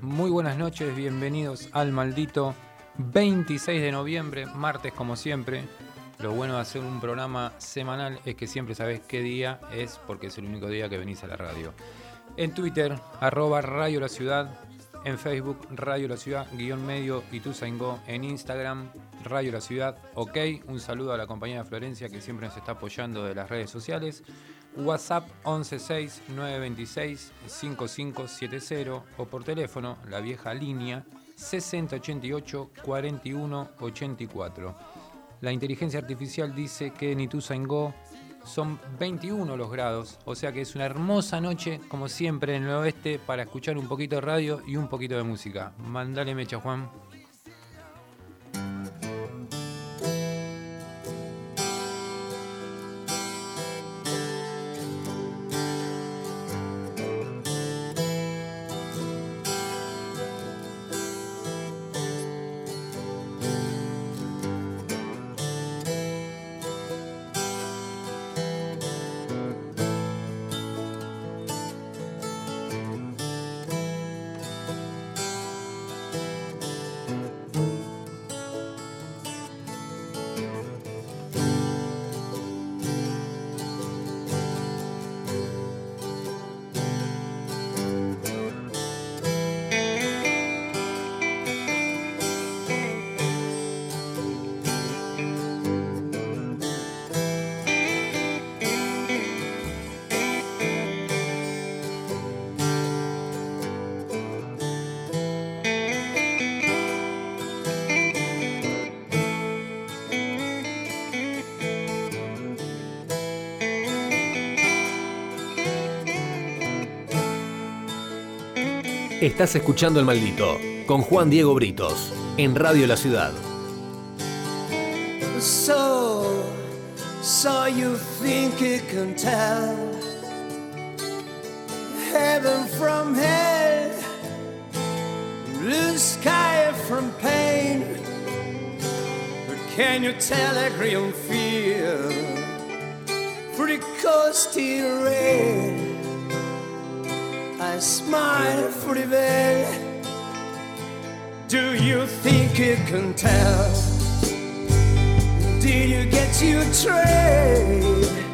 Muy buenas noches, bienvenidos al maldito 26 de noviembre, martes como siempre. Lo bueno de hacer un programa semanal es que siempre sabes qué día es porque es el único día que venís a la radio. En Twitter, arroba Radio La Ciudad. En Facebook, Radio La Ciudad, guion medio y tu En Instagram, Radio La Ciudad. Ok, un saludo a la compañía de Florencia que siempre nos está apoyando de las redes sociales. WhatsApp 116-926-5570 o por teléfono, la vieja línea 6088-4184. La inteligencia artificial dice que en Ituzaingó son 21 los grados, o sea que es una hermosa noche, como siempre, en el oeste para escuchar un poquito de radio y un poquito de música. Mandale mecha, Juan. Estás escuchando El Maldito con Juan Diego Britos en Radio La Ciudad. So, so you think you can tell heaven from hell, blue sky from pain, but can you tell a green field pretty coasty rain? I smile pretty well. Do you think you can tell? Did you get your trade?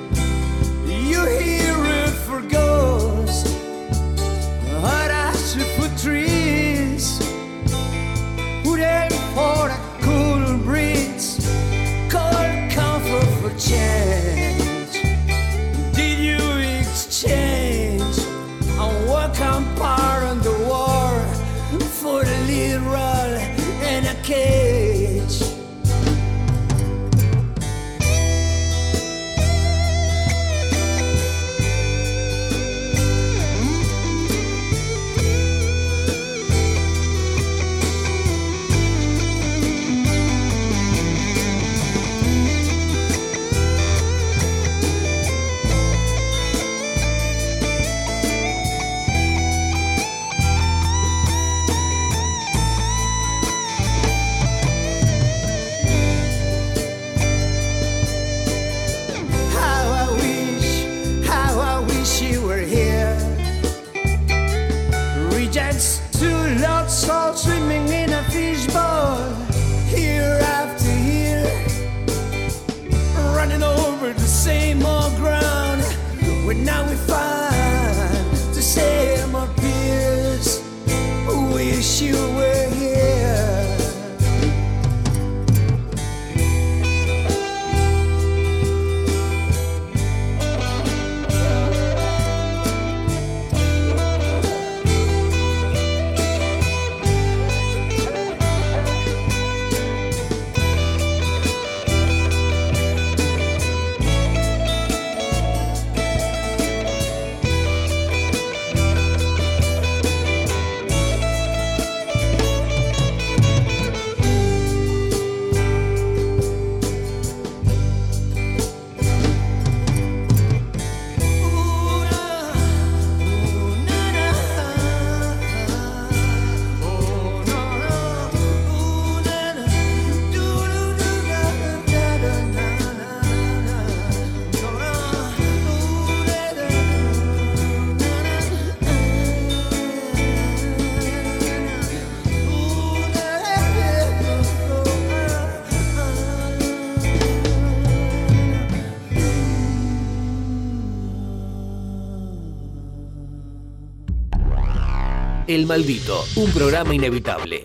Maldito, un programa inevitable.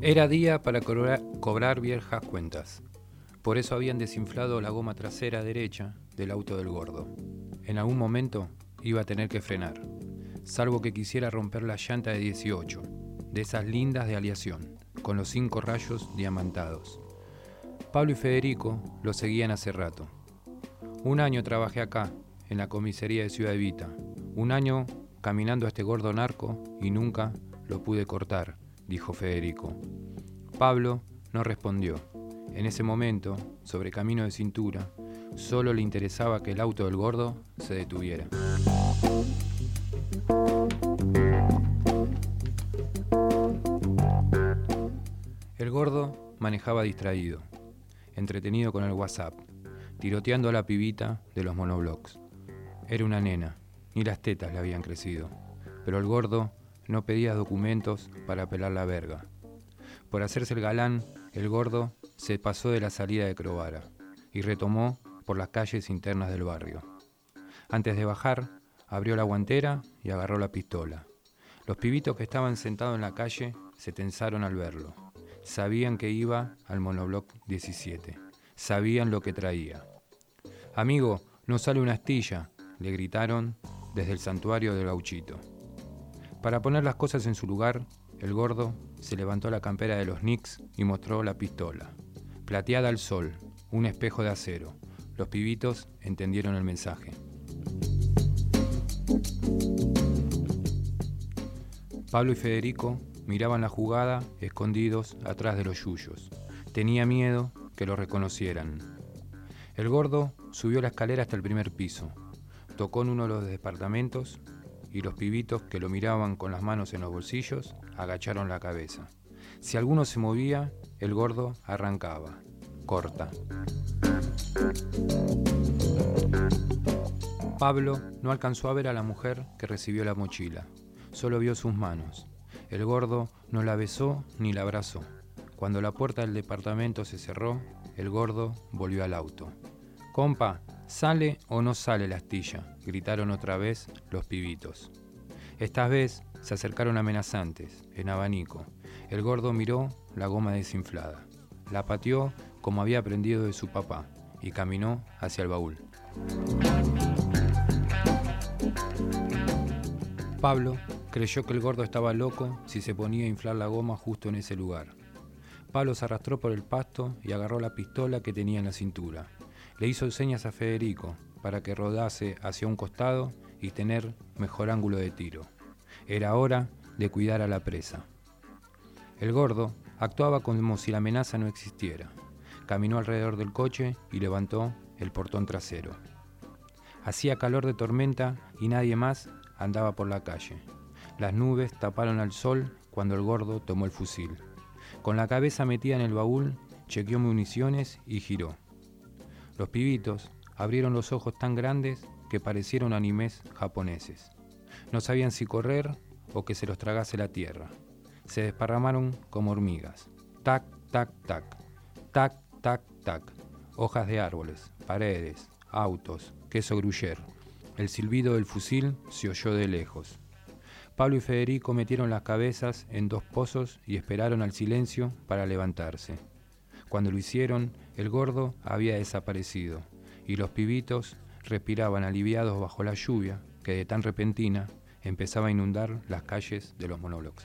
Era día para cobrar, cobrar viejas cuentas. Por eso habían desinflado la goma trasera derecha del auto del gordo. En algún momento iba a tener que frenar, salvo que quisiera romper la llanta de 18, de esas lindas de aleación, con los cinco rayos diamantados. Pablo y Federico lo seguían hace rato. Un año trabajé acá, en la comisaría de Ciudad Evita. Un año caminando a este gordo narco y nunca lo pude cortar, dijo Federico. Pablo no respondió. En ese momento, sobre camino de cintura, solo le interesaba que el auto del gordo se detuviera. El gordo manejaba distraído, entretenido con el WhatsApp, tiroteando a la pibita de los monoblocks. Era una nena, ni las tetas le habían crecido, pero el gordo no pedía documentos para pelar la verga. Por hacerse el galán, el gordo se pasó de la salida de Crovara y retomó por las calles internas del barrio. Antes de bajar, abrió la guantera y agarró la pistola. Los pibitos que estaban sentados en la calle se tensaron al verlo. Sabían que iba al monobloc 17. Sabían lo que traía. Amigo, no sale una astilla, le gritaron desde el santuario del gauchito. Para poner las cosas en su lugar, el gordo se levantó la campera de los Knicks y mostró la pistola. Plateada al sol, un espejo de acero. Los pibitos entendieron el mensaje. Pablo y Federico miraban la jugada escondidos atrás de los yuyos. Tenía miedo que lo reconocieran. El gordo subió la escalera hasta el primer piso. Tocó en uno de los departamentos y los pibitos que lo miraban con las manos en los bolsillos agacharon la cabeza. Si alguno se movía, el gordo arrancaba. Corta. Pablo no alcanzó a ver a la mujer que recibió la mochila. Solo vio sus manos. El gordo no la besó ni la abrazó. Cuando la puerta del departamento se cerró, el gordo volvió al auto. Compa, ¿Sale o no sale la astilla? gritaron otra vez los pibitos. Esta vez se acercaron amenazantes, en abanico. El gordo miró la goma desinflada. La pateó como había aprendido de su papá y caminó hacia el baúl. Pablo creyó que el gordo estaba loco si se ponía a inflar la goma justo en ese lugar. Pablo se arrastró por el pasto y agarró la pistola que tenía en la cintura. Le hizo señas a Federico para que rodase hacia un costado y tener mejor ángulo de tiro. Era hora de cuidar a la presa. El gordo actuaba como si la amenaza no existiera. Caminó alrededor del coche y levantó el portón trasero. Hacía calor de tormenta y nadie más andaba por la calle. Las nubes taparon al sol cuando el gordo tomó el fusil. Con la cabeza metida en el baúl, chequeó municiones y giró. Los pibitos abrieron los ojos tan grandes que parecieron animes japoneses. No sabían si correr o que se los tragase la tierra. Se desparramaron como hormigas. Tac, tac, tac. Tac, tac, tac. Hojas de árboles, paredes, autos, queso gruyer. El silbido del fusil se oyó de lejos. Pablo y Federico metieron las cabezas en dos pozos y esperaron al silencio para levantarse. Cuando lo hicieron, el gordo había desaparecido y los pibitos respiraban aliviados bajo la lluvia que de tan repentina empezaba a inundar las calles de los monoblocks.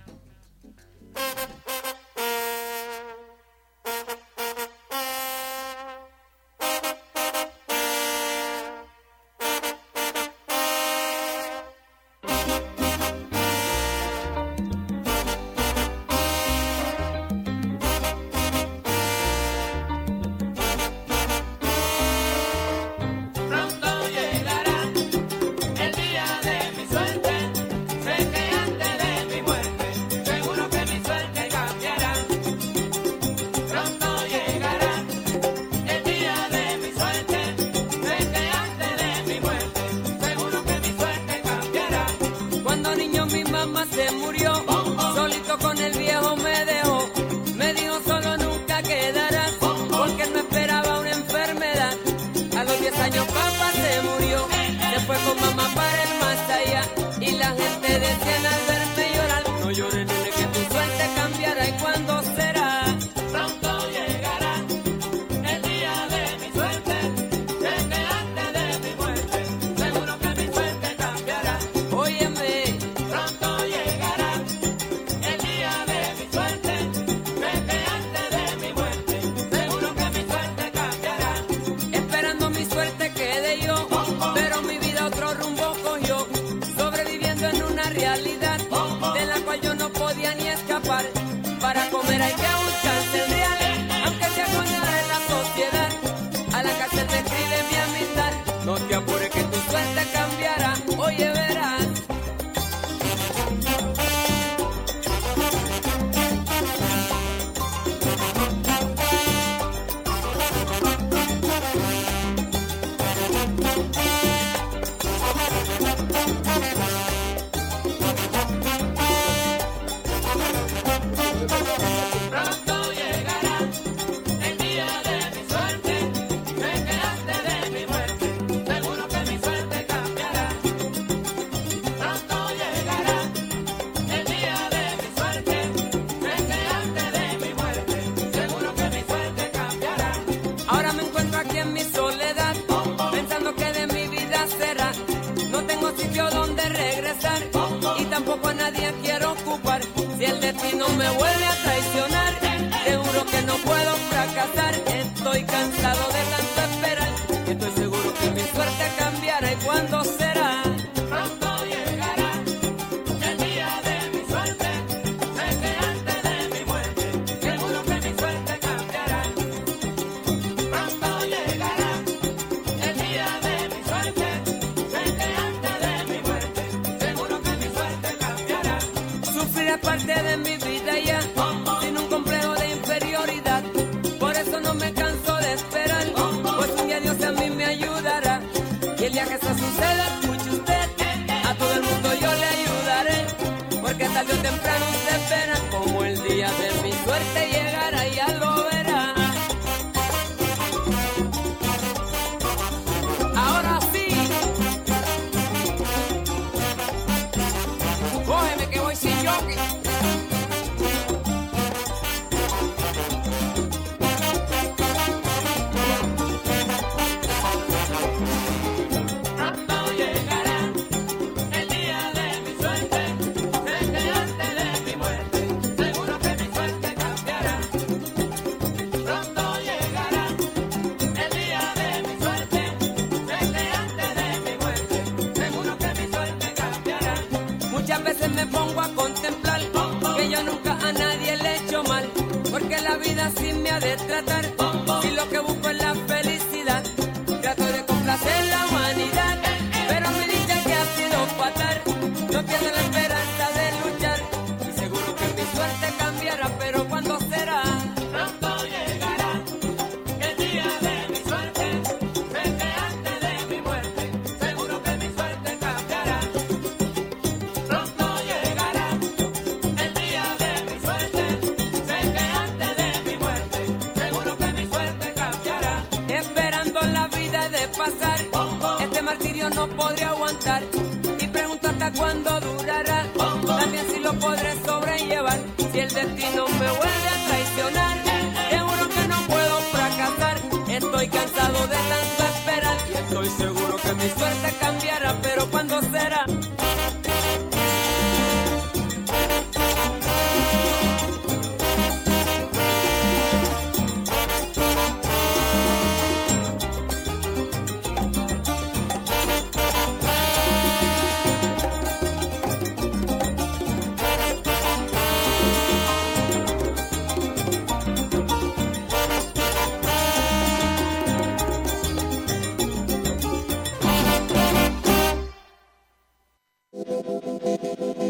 que tú estás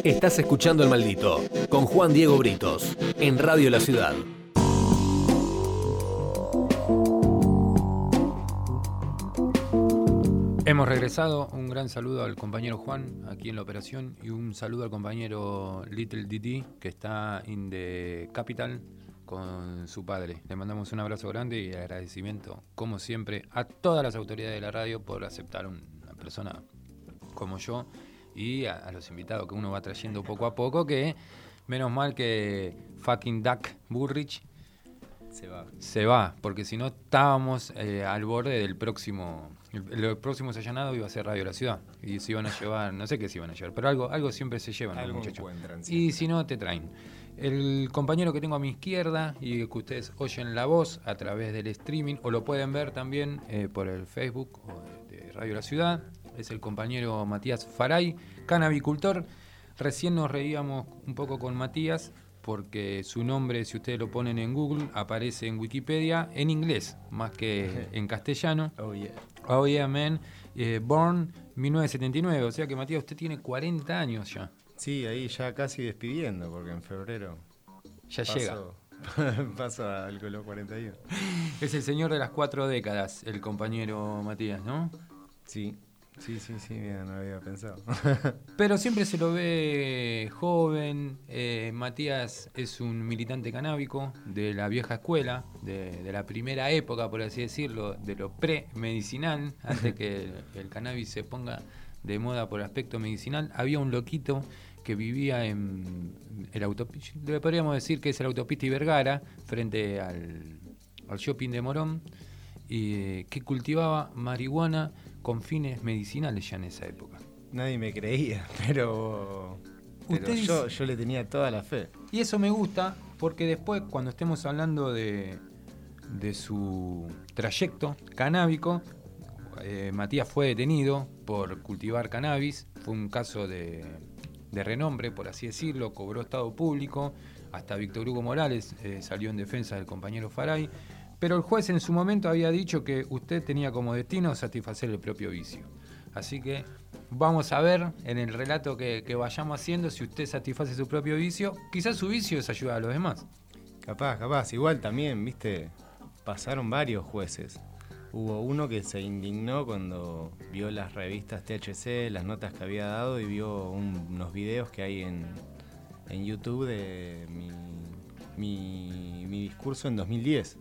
Estás escuchando El Maldito con Juan Diego Britos en Radio La Ciudad. Hemos regresado, un gran saludo al compañero Juan aquí en la operación y un saludo al compañero Little Didi que está in the capital con su padre. Le mandamos un abrazo grande y agradecimiento, como siempre, a todas las autoridades de la radio por aceptar una persona como yo y a, los invitados que uno va trayendo poco a poco, que menos mal que fucking Duck Burrich se va. Se va, porque si no estábamos eh, al borde del próximo. El, el, próximo sallanado iba a ser Radio La Ciudad. Y se iban a llevar, no sé qué se iban a llevar, pero algo, algo siempre se llevan los muchachos. Y si no, te traen. El compañero que tengo a mi izquierda y que ustedes oyen la voz a través del streaming o lo pueden ver también eh, por el Facebook o de Radio La Ciudad es el compañero Matías Faray, canabicultor. Recién nos reíamos un poco con Matías porque su nombre, si ustedes lo ponen en Google, aparece en Wikipedia en inglés más que en castellano. Oh yeah. Oh yeah, man. Eh, born 1979, o sea que Matías, usted tiene 40 años ya. Sí, ahí ya casi despidiendo, porque en febrero. Ya llega. pasa al Colo 41. Es el señor de las cuatro décadas, el compañero Matías, ¿no? Sí, sí, sí, sí, mira, no había pensado. Pero siempre se lo ve joven. eh, Matías es un militante canábico de la vieja escuela, de, de la primera época, por así decirlo, de lo pre-medicinal, antes que el, el cannabis se ponga de moda por aspecto medicinal. Había un loquito que vivía en el autopista, podríamos decir que es el autopista y Vergara, frente al, al shopping de Morón, y eh, que cultivaba marihuana con fines medicinales ya en esa época. Nadie me creía, pero, yo le tenía toda la fe. Y eso me gusta porque después, cuando estemos hablando de, de su trayecto canábico, eh, Matías fue detenido por cultivar cannabis. Fue un caso de, de renombre, por así decirlo. Cobró estado público. Hasta Víctor Hugo Morales eh, salió en defensa del compañero Faray. Pero el juez en su momento había dicho que usted tenía como destino satisfacer el propio vicio. Así que vamos a ver en el relato que, vayamos haciendo si usted satisface su propio vicio. Quizás su vicio es ayudar a los demás. Capaz, capaz. Igual también, viste, pasaron varios jueces. Hubo uno que se indignó cuando vio las revistas THC, las notas que había dado y vio un- unos videos que hay en, YouTube de mi- mi discurso en 2010.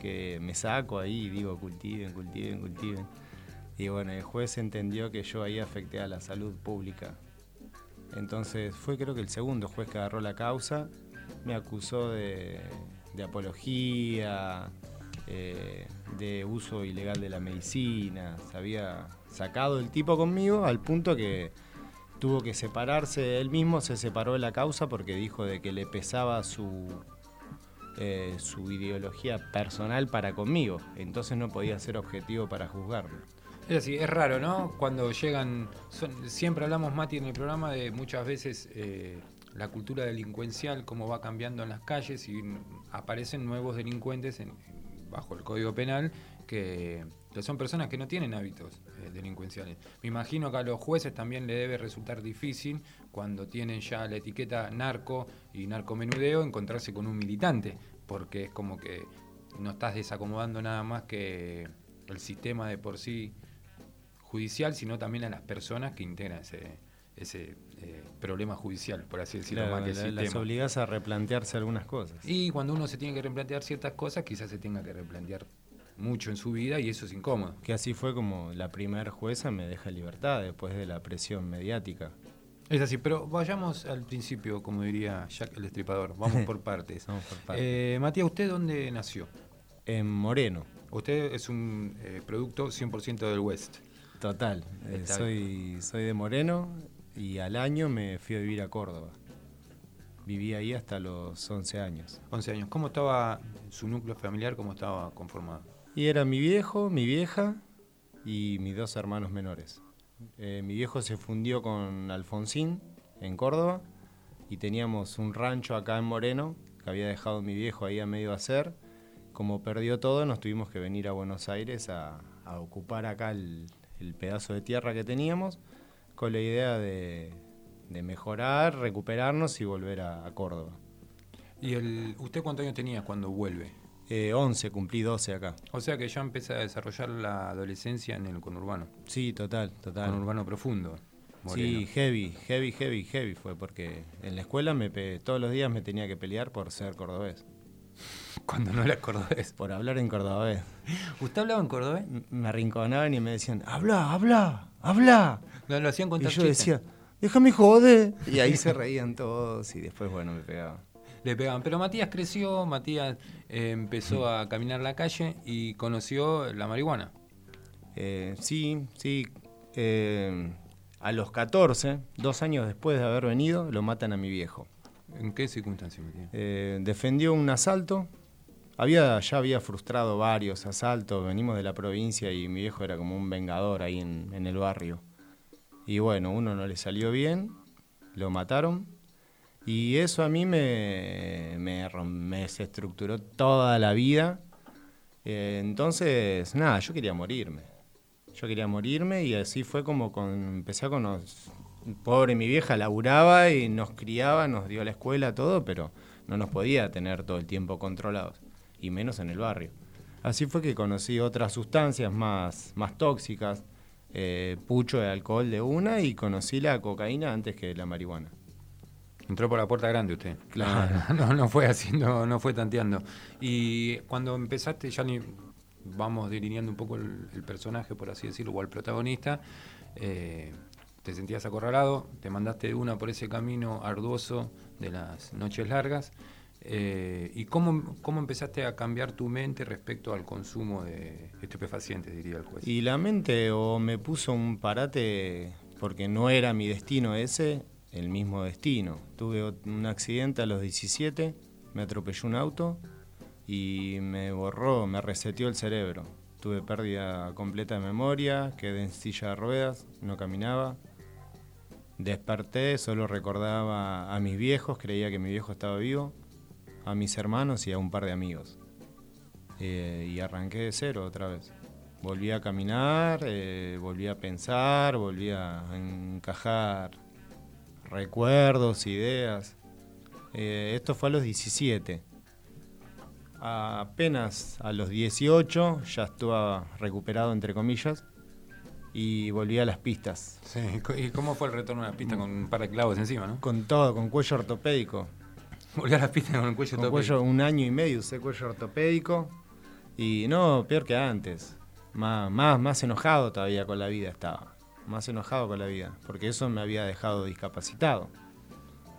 Que me saco ahí y digo cultiven, cultiven, cultiven. Y bueno, el juez entendió que yo ahí afecté a la salud pública. Entonces fue creo que el segundo juez que agarró la causa, me acusó de, de apología, eh, de uso ilegal de la medicina, se había sacado el tipo conmigo al punto que tuvo que separarse él mismo, se separó de la causa porque dijo de que le pesaba su, eh, su ideología personal para conmigo, entonces no podía ser objetivo para juzgarme. Es así, es raro, ¿no? Cuando llegan, son- siempre hablamos, Mati, en el programa de muchas veces eh, la cultura delincuencial, cómo va cambiando en las calles y aparecen nuevos delincuentes en- bajo el Código Penal que, que son personas que no tienen hábitos eh, delincuenciales. Me imagino que a los jueces también le debe resultar difícil cuando tienen ya la etiqueta narco y narcomenudeo encontrarse con un militante, porque es como que no estás desacomodando nada más que el sistema de por sí judicial, sino también a las personas que integran ese, ese eh, problema judicial, por así decirlo, Claro, más que la- las obligás a replantearse algunas cosas. Y cuando uno se tiene que replantear ciertas cosas, quizás se tenga que replantear mucho en su vida y eso es incómodo. Que así fue como la primera jueza me deja libertad después de la presión mediática. Es así, pero vayamos al principio, como diría Jack el Destripador, vamos por partes. Vamos por partes. Eh, Matías, ¿usted dónde nació? En Moreno, Usted es un eh, producto 100% del West. total. Eh, soy, soy de Moreno y al año me fui a vivir a Córdoba. Viví ahí hasta los 11 años. 11 años. ¿Cómo estaba su núcleo familiar? ¿Cómo estaba conformado? Y era mi viejo, mi vieja y mis dos hermanos menores. Eh, mi viejo se fundió con Alfonsín en Córdoba y teníamos un rancho acá en Moreno que había dejado mi viejo ahí a medio hacer. Como perdió todo, nos tuvimos que venir a Buenos Aires a, ocupar acá el, el pedazo de tierra que teníamos con la idea de, de mejorar, recuperarnos y volver a, a Córdoba. ¿Y el, usted cuántos años tenía cuando vuelve? Eh, 11, cumplí 12 acá. O sea que ya empieza a desarrollar la adolescencia en el conurbano. Sí, total, total. Conurbano profundo. Sí, Moreno. heavy, heavy, heavy, heavy fue porque en la escuela me pe- todos los días me tenía que pelear por ser cordobés, Cuando no era cordobés. por hablar en cordobés. ¿Usted hablaba en cordobés? M- Me arrinconaban y me decían, habla, habla, habla. No, lo hacían Y contar yo chistes. decía, déjame joder. Y ahí se reían todos y después, bueno, me pegaban. Le pegaban. Pero Matías creció, Matías eh, empezó a caminar la calle y conoció la marihuana. Eh, sí, sí. eh, a los 14, dos años después de haber venido, lo matan a mi viejo. ¿En qué circunstancias, Matías? Eh, defendió un asalto. Había, ya había frustrado varios asaltos. Venimos de la provincia y mi viejo era como un vengador ahí en, en el barrio. Y bueno, uno no le salió bien, lo mataron. Y eso a mí me, me, me desestructuró toda la vida. Eh, entonces, nada, yo quería morirme. Yo quería morirme y así fue como con, empecé con los... Pobre mi vieja laburaba y nos criaba, nos dio la escuela, todo, pero no nos podía tener todo el tiempo controlados, y menos en el barrio. Así fue que conocí otras sustancias más, más tóxicas, eh, pucho de alcohol de una y conocí la cocaína antes que la marihuana. Entró por la puerta grande usted. Claro. No, no fue haciendo, no fue tanteando. Y cuando empezaste, ya ni vamos delineando un poco el, el personaje, por así decirlo, o el protagonista, eh, te sentías acorralado, te mandaste de una por ese camino arduoso de las noches largas. eh, ¿Y cómo, cómo empezaste a cambiar tu mente respecto al consumo de estupefacientes, diría el juez? Y la mente o me puso un parate porque no era mi destino ese, el mismo destino. Tuve un accidente a los 17, me atropelló un auto y me borró, me reseteó el cerebro. Tuve pérdida completa de memoria, quedé en silla de ruedas, no caminaba. Desperté, solo recordaba a mis viejos, creía que mi viejo estaba vivo, a mis hermanos y a un par de amigos. Eh, y arranqué de cero otra vez. Volví a caminar, eh, volví a pensar, volví a encajar recuerdos, ideas. Eh, esto fue a los 17. Apenas a los 18 ya estaba recuperado, entre comillas, y volví a las pistas. Sí, ¿Y cómo fue el retorno a la pista con un par de clavos encima, no? Con todo, con cuello ortopédico. Volví a las pistas con el cuello Con tope. cuello, un año y medio usé cuello ortopédico. Y no, peor que antes. Más, más, más enojado todavía con la vida estaba. Más enojado con la vida. Porque eso me había dejado discapacitado.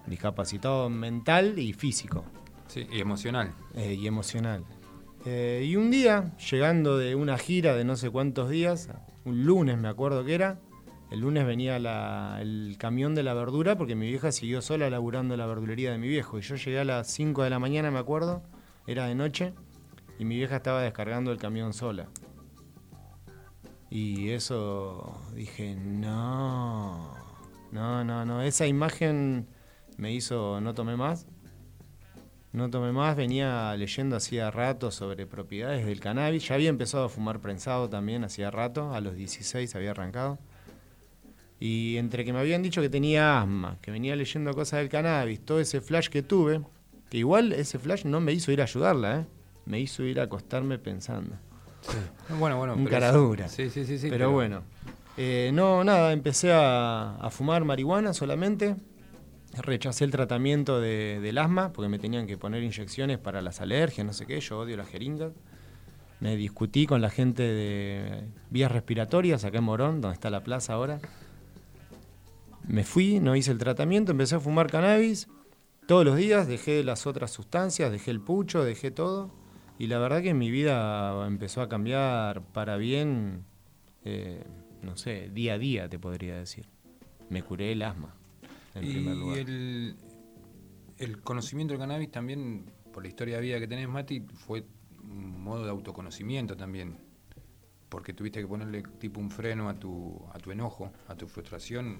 Discapacitado mental y físico. Sí, y emocional. eh, y emocional. Eh, y un día, llegando de una gira de no sé cuántos días, un lunes me acuerdo que era, el lunes venía la- el camión de la verdura porque mi vieja siguió sola laburando la verdulería de mi viejo. Y yo llegué a las 5 de la mañana, me acuerdo, era de noche, y mi vieja estaba descargando el camión sola. Y eso dije, no, no, no, no, esa imagen me hizo, no tomé más, no tomé más, venía leyendo hacía rato sobre propiedades del cannabis. Ya había empezado a fumar prensado también hacía rato, a los 16 había arrancado. Y entre que me habían dicho que tenía asma, que venía leyendo cosas del cannabis, todo ese flash que tuve, que igual ese flash no me hizo ir a ayudarla, ¿eh? me hizo ir a acostarme pensando. Bueno, bueno. Un cara dura. Sí, sí, sí. sí pero, bueno, Eh, no, nada, empecé a, a fumar marihuana solamente. Rechacé el tratamiento de- del asma porque me tenían que poner inyecciones para las alergias, no sé qué. Yo odio las jeringas. Me discutí con la gente de vías respiratorias acá en Morón, donde está la plaza ahora. Me fui, no hice el tratamiento, empecé a fumar cannabis todos los días, dejé las otras sustancias, dejé el pucho, dejé todo. Y la verdad que mi vida empezó a cambiar para bien, eh, no sé, día a día te podría decir. Me curé el asma, en primer Y lugar. el, el conocimiento del cannabis también, por la historia de vida que tenés, Mati, fue un modo de autoconocimiento también. Porque tuviste que ponerle tipo un freno a tu, a tu enojo, a tu frustración.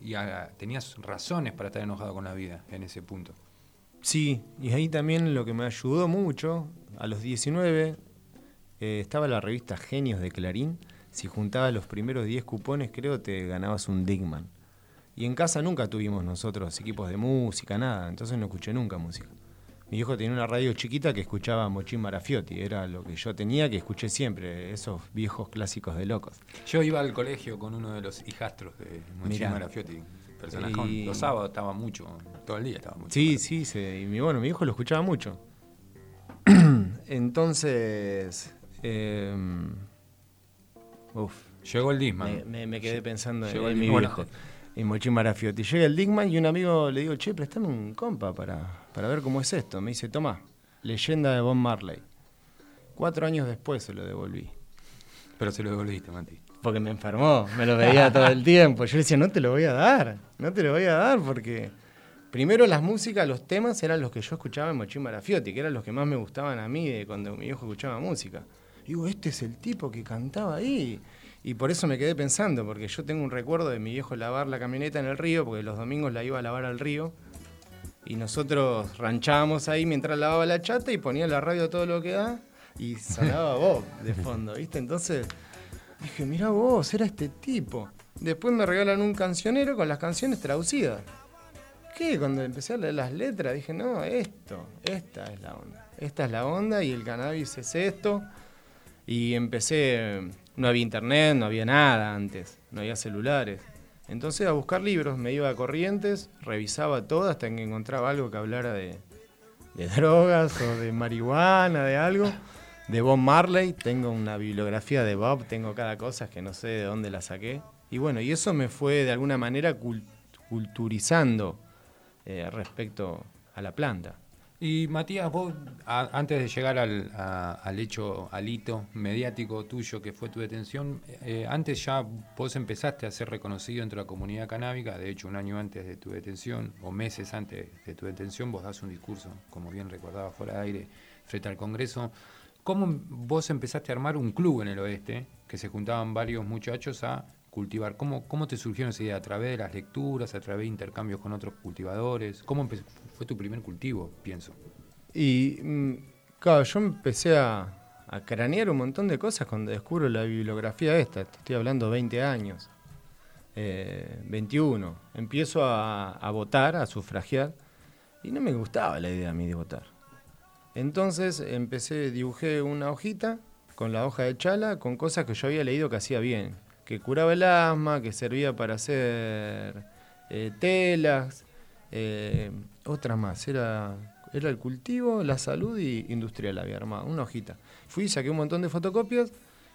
Y a- tenías razones para estar enojado con la vida en ese punto. Sí, y ahí también lo que me ayudó mucho, a los 19 eh, estaba la revista Genios de Clarín. Si juntabas los primeros 10 cupones, creo te ganabas un Digman. Y en casa nunca tuvimos nosotros equipos de música, nada, entonces no escuché nunca música. Mi hijo tenía una radio chiquita que escuchaba Mochín Marafiotti, era lo que yo tenía que escuché siempre, esos viejos clásicos de locos. Yo iba al colegio con uno de los hijastros de Mochín Mirá. Marafiotti. Personajón. Y- Los sábados estaba mucho, todo el día estaba mucho. Sí, sí, se- y mi, bueno, mi hijo lo escuchaba mucho. Entonces, eh, uf, Llegó el Disman. me, me- me quedé pensando en, el mi viejo, en Mochín Marafiotti. Llega el Digman y un amigo le digo, che, préstame un compa para, para ver cómo es esto. Me dice, toma, leyenda de Bob Marley. Cuatro años después se lo devolví. Pero se lo devolviste, Mati. Porque me enfermó, me lo veía todo el tiempo. Yo le decía, no te lo voy a dar, no te lo voy a dar porque primero las músicas, los temas eran los que yo escuchaba en Mochín Marafiotti, que eran los que más me gustaban a mí de cuando mi hijo escuchaba música. Digo, este es el tipo que cantaba ahí. Y por eso me quedé pensando, porque yo tengo un recuerdo de mi viejo lavar la camioneta en el río, porque los domingos la iba a lavar al río. Y nosotros ranchábamos ahí mientras lavaba la chata y ponía la radio todo lo que da y sonaba Bob de fondo, ¿viste? Entonces dije, mira vos, era este tipo. Después me regalan un cancionero con las canciones traducidas. ¿Qué? Cuando empecé a leer las letras dije, no, esto, esta es la onda. Esta es la onda y el cannabis es esto. Y empecé, no había internet, no había nada antes, no había celulares. Entonces a buscar libros, me iba a corrientes, revisaba todo hasta que encontraba algo que hablara de, de drogas o de marihuana, de algo. De Bob Marley, tengo una bibliografía de Bob, tengo cada cosa que no sé de dónde la saqué. Y bueno, y eso me fue de alguna manera cul- culturizando eh, respecto a la planta. Y Matías, vos, antes de llegar al, a- al hecho, al hito mediático tuyo que fue tu detención, eh, antes ya vos empezaste a ser reconocido entre la comunidad canábica, de hecho un año antes de tu detención, o meses antes de tu detención, vos das un discurso, como bien recordaba fuera de aire, frente al Congreso. ¿Cómo vos empezaste a armar un club en el oeste, que se juntaban varios muchachos a cultivar? ¿Cómo, cómo te surgió esa idea? ¿A través de las lecturas, a través de intercambios con otros cultivadores? ¿Cómo fue tu primer cultivo, pienso? Y mm, claro, yo empecé a, a cranear un montón de cosas cuando descubro la bibliografía esta. Te estoy hablando 20 años, eh, 21. Empiezo a, a votar, a sufragiar, y no me gustaba la idea a mí de votar. Entonces empecé, dibujé una hojita con la hoja de chala, con cosas que yo había leído que hacía bien, que curaba el asma, que servía para hacer eh, telas, eh, otras más. Era, era el cultivo, la salud y industrial había armado, una hojita. Fui, saqué un montón de fotocopias,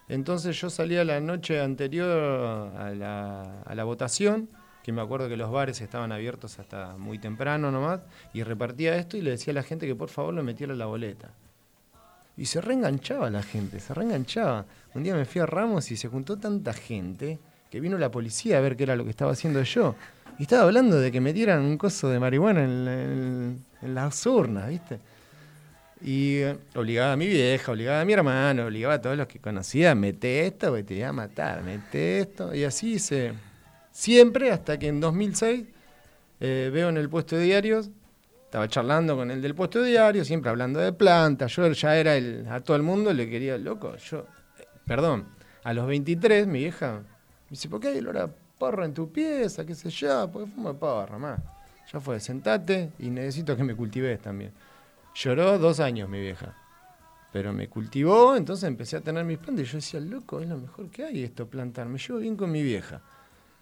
entonces yo salía la noche anterior a la, a la votación, que me acuerdo que los bares estaban abiertos hasta muy temprano nomás, y repartía esto y le decía a la gente que por favor lo metiera en la boleta. Y se reenganchaba la gente, se reenganchaba. Un día me fui a Ramos y se juntó tanta gente que vino la policía a ver qué era lo que estaba haciendo yo. Y estaba hablando de que metieran un coso de marihuana en, las urnas, ¿viste? Y eh, obligaba a mi vieja, obligaba a mi hermano, obligaba a todos los que conocía, mete esto porque te iba a matar, mete esto. Y así hice siempre hasta que en 2006 eh, veo en el puesto de diarios, estaba charlando con el del puesto de diarios, siempre hablando de plantas. Yo ya era el, a todo el mundo le quería, loco, yo, eh, perdón, a los 23 mi vieja me dice, ¿por qué hay olor a porro en tu pieza? ¿Qué sé yo? Porque fumo de porro, más. Ya fue, sentate y necesito que me cultives también. Lloró dos años mi vieja. Pero me cultivó, entonces empecé a tener mis plantas y yo decía, loco, es lo mejor que hay esto, plantar. Me llevo bien con mi vieja.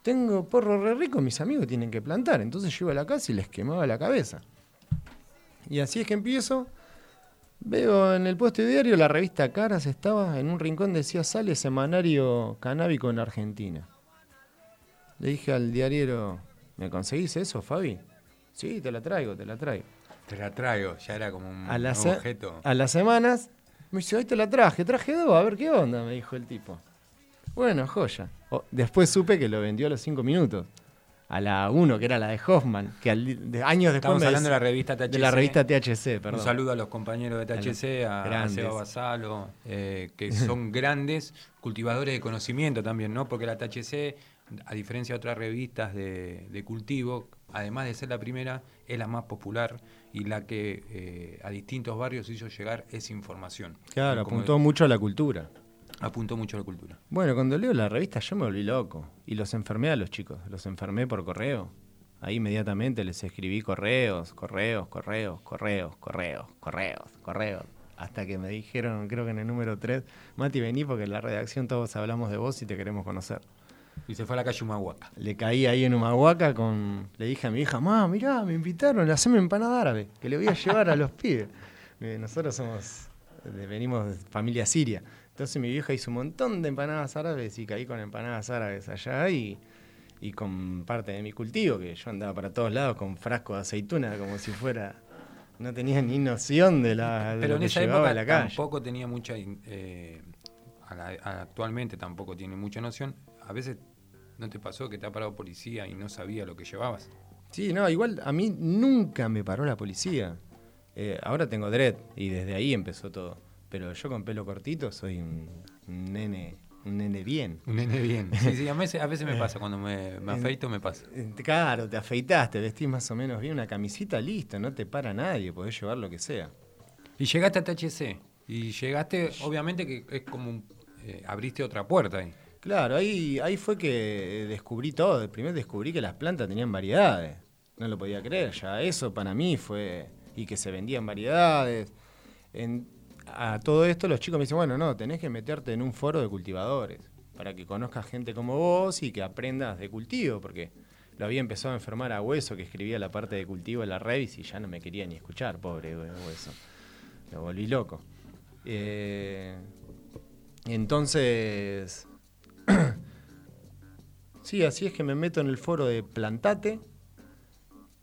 Tengo porro re rico, mis amigos tienen que plantar. Entonces yo iba a la casa y les quemaba la cabeza. Y así es que empiezo. Veo en el puesto de diario la revista Caras estaba en un rincón decía sale semanario canábico en Argentina. Le dije al diariero, ¿me conseguís eso, Fabi? Sí, te la traigo, te la traigo. Te la traigo, ya era como un A, la objeto. a las semanas me dice, ahí te la traje, traje dos, a ver qué onda, me dijo el tipo. Bueno, joya. Después supe que lo vendió a los cinco minutos. A la 1, que era la de Hoffman, que al de- años después Estamos hablando de la revista THC. de la revista THC, perdón. Un saludo a los compañeros de THC, a, a. Seba Basalo, eh, que son grandes cultivadores de conocimiento también, ¿no? Porque la THC, a diferencia de otras revistas de, de cultivo, además de ser la primera, es la más popular y la que eh, a distintos barrios hizo llegar esa información. Claro, como- apuntó mucho a la cultura. Apuntó mucho a la cultura. Bueno, cuando leo la revista yo me volví loco. Y los enfermé a los chicos. Los enfermé por correo. Ahí inmediatamente les escribí correos, correos, correos, correos, correos, correos, correos. Hasta que me dijeron, creo que en el número 3, Mati, vení porque en la redacción todos hablamos de vos y te queremos conocer. Y se fue a la calle Humahuaca. Le caí ahí en Humahuaca con. Le dije a mi hija, mamá, mirá, me invitaron a hacerme empanada árabe, que le voy a llevar a los pibes. Eh, Nosotros somos. de- venimos de familia siria. Entonces mi vieja hizo un montón de empanadas árabes y caí con empanadas árabes allá y, y con parte de mi cultivo, que yo andaba para todos lados con frasco de aceituna como si fuera. No tenía ni noción de, la, de Pero lo en que esa llevaba época la calle. tampoco tenía mucha. eh, actualmente tampoco tiene mucha noción. A veces no te pasó que te ha parado policía y no sabía lo que llevabas. Sí, no, igual a mí nunca me paró la policía. Eh, ahora tengo dread y desde ahí empezó todo. Pero yo con pelo cortito soy un, un nene un nene bien. Un nene bien. Sí, sí, a veces, a veces me pasa, cuando me, me afeito me pasa. Claro, te afeitas, te vestís más o menos bien, una camisita, listo, no te para nadie, podés llevar lo que sea. Y llegaste a THC. Y llegaste, obviamente que es como un, eh, abriste otra puerta ahí. Claro, ahí, ahí fue que descubrí todo. Primero descubrí que las plantas tenían variedades. No lo podía creer, ya eso para mí fue. Y que se vendían variedades. En- a todo esto los chicos me dicen, bueno, no, tenés que meterte en un foro de cultivadores para que conozcas gente como vos y que aprendas de cultivo, porque lo había empezado a enfermar a Hueso, que escribía la parte de cultivo en la Revis y ya no me quería ni escuchar, pobre Hueso. Lo volví loco. Eh, entonces, sí, así es que me meto en el foro de Plantate.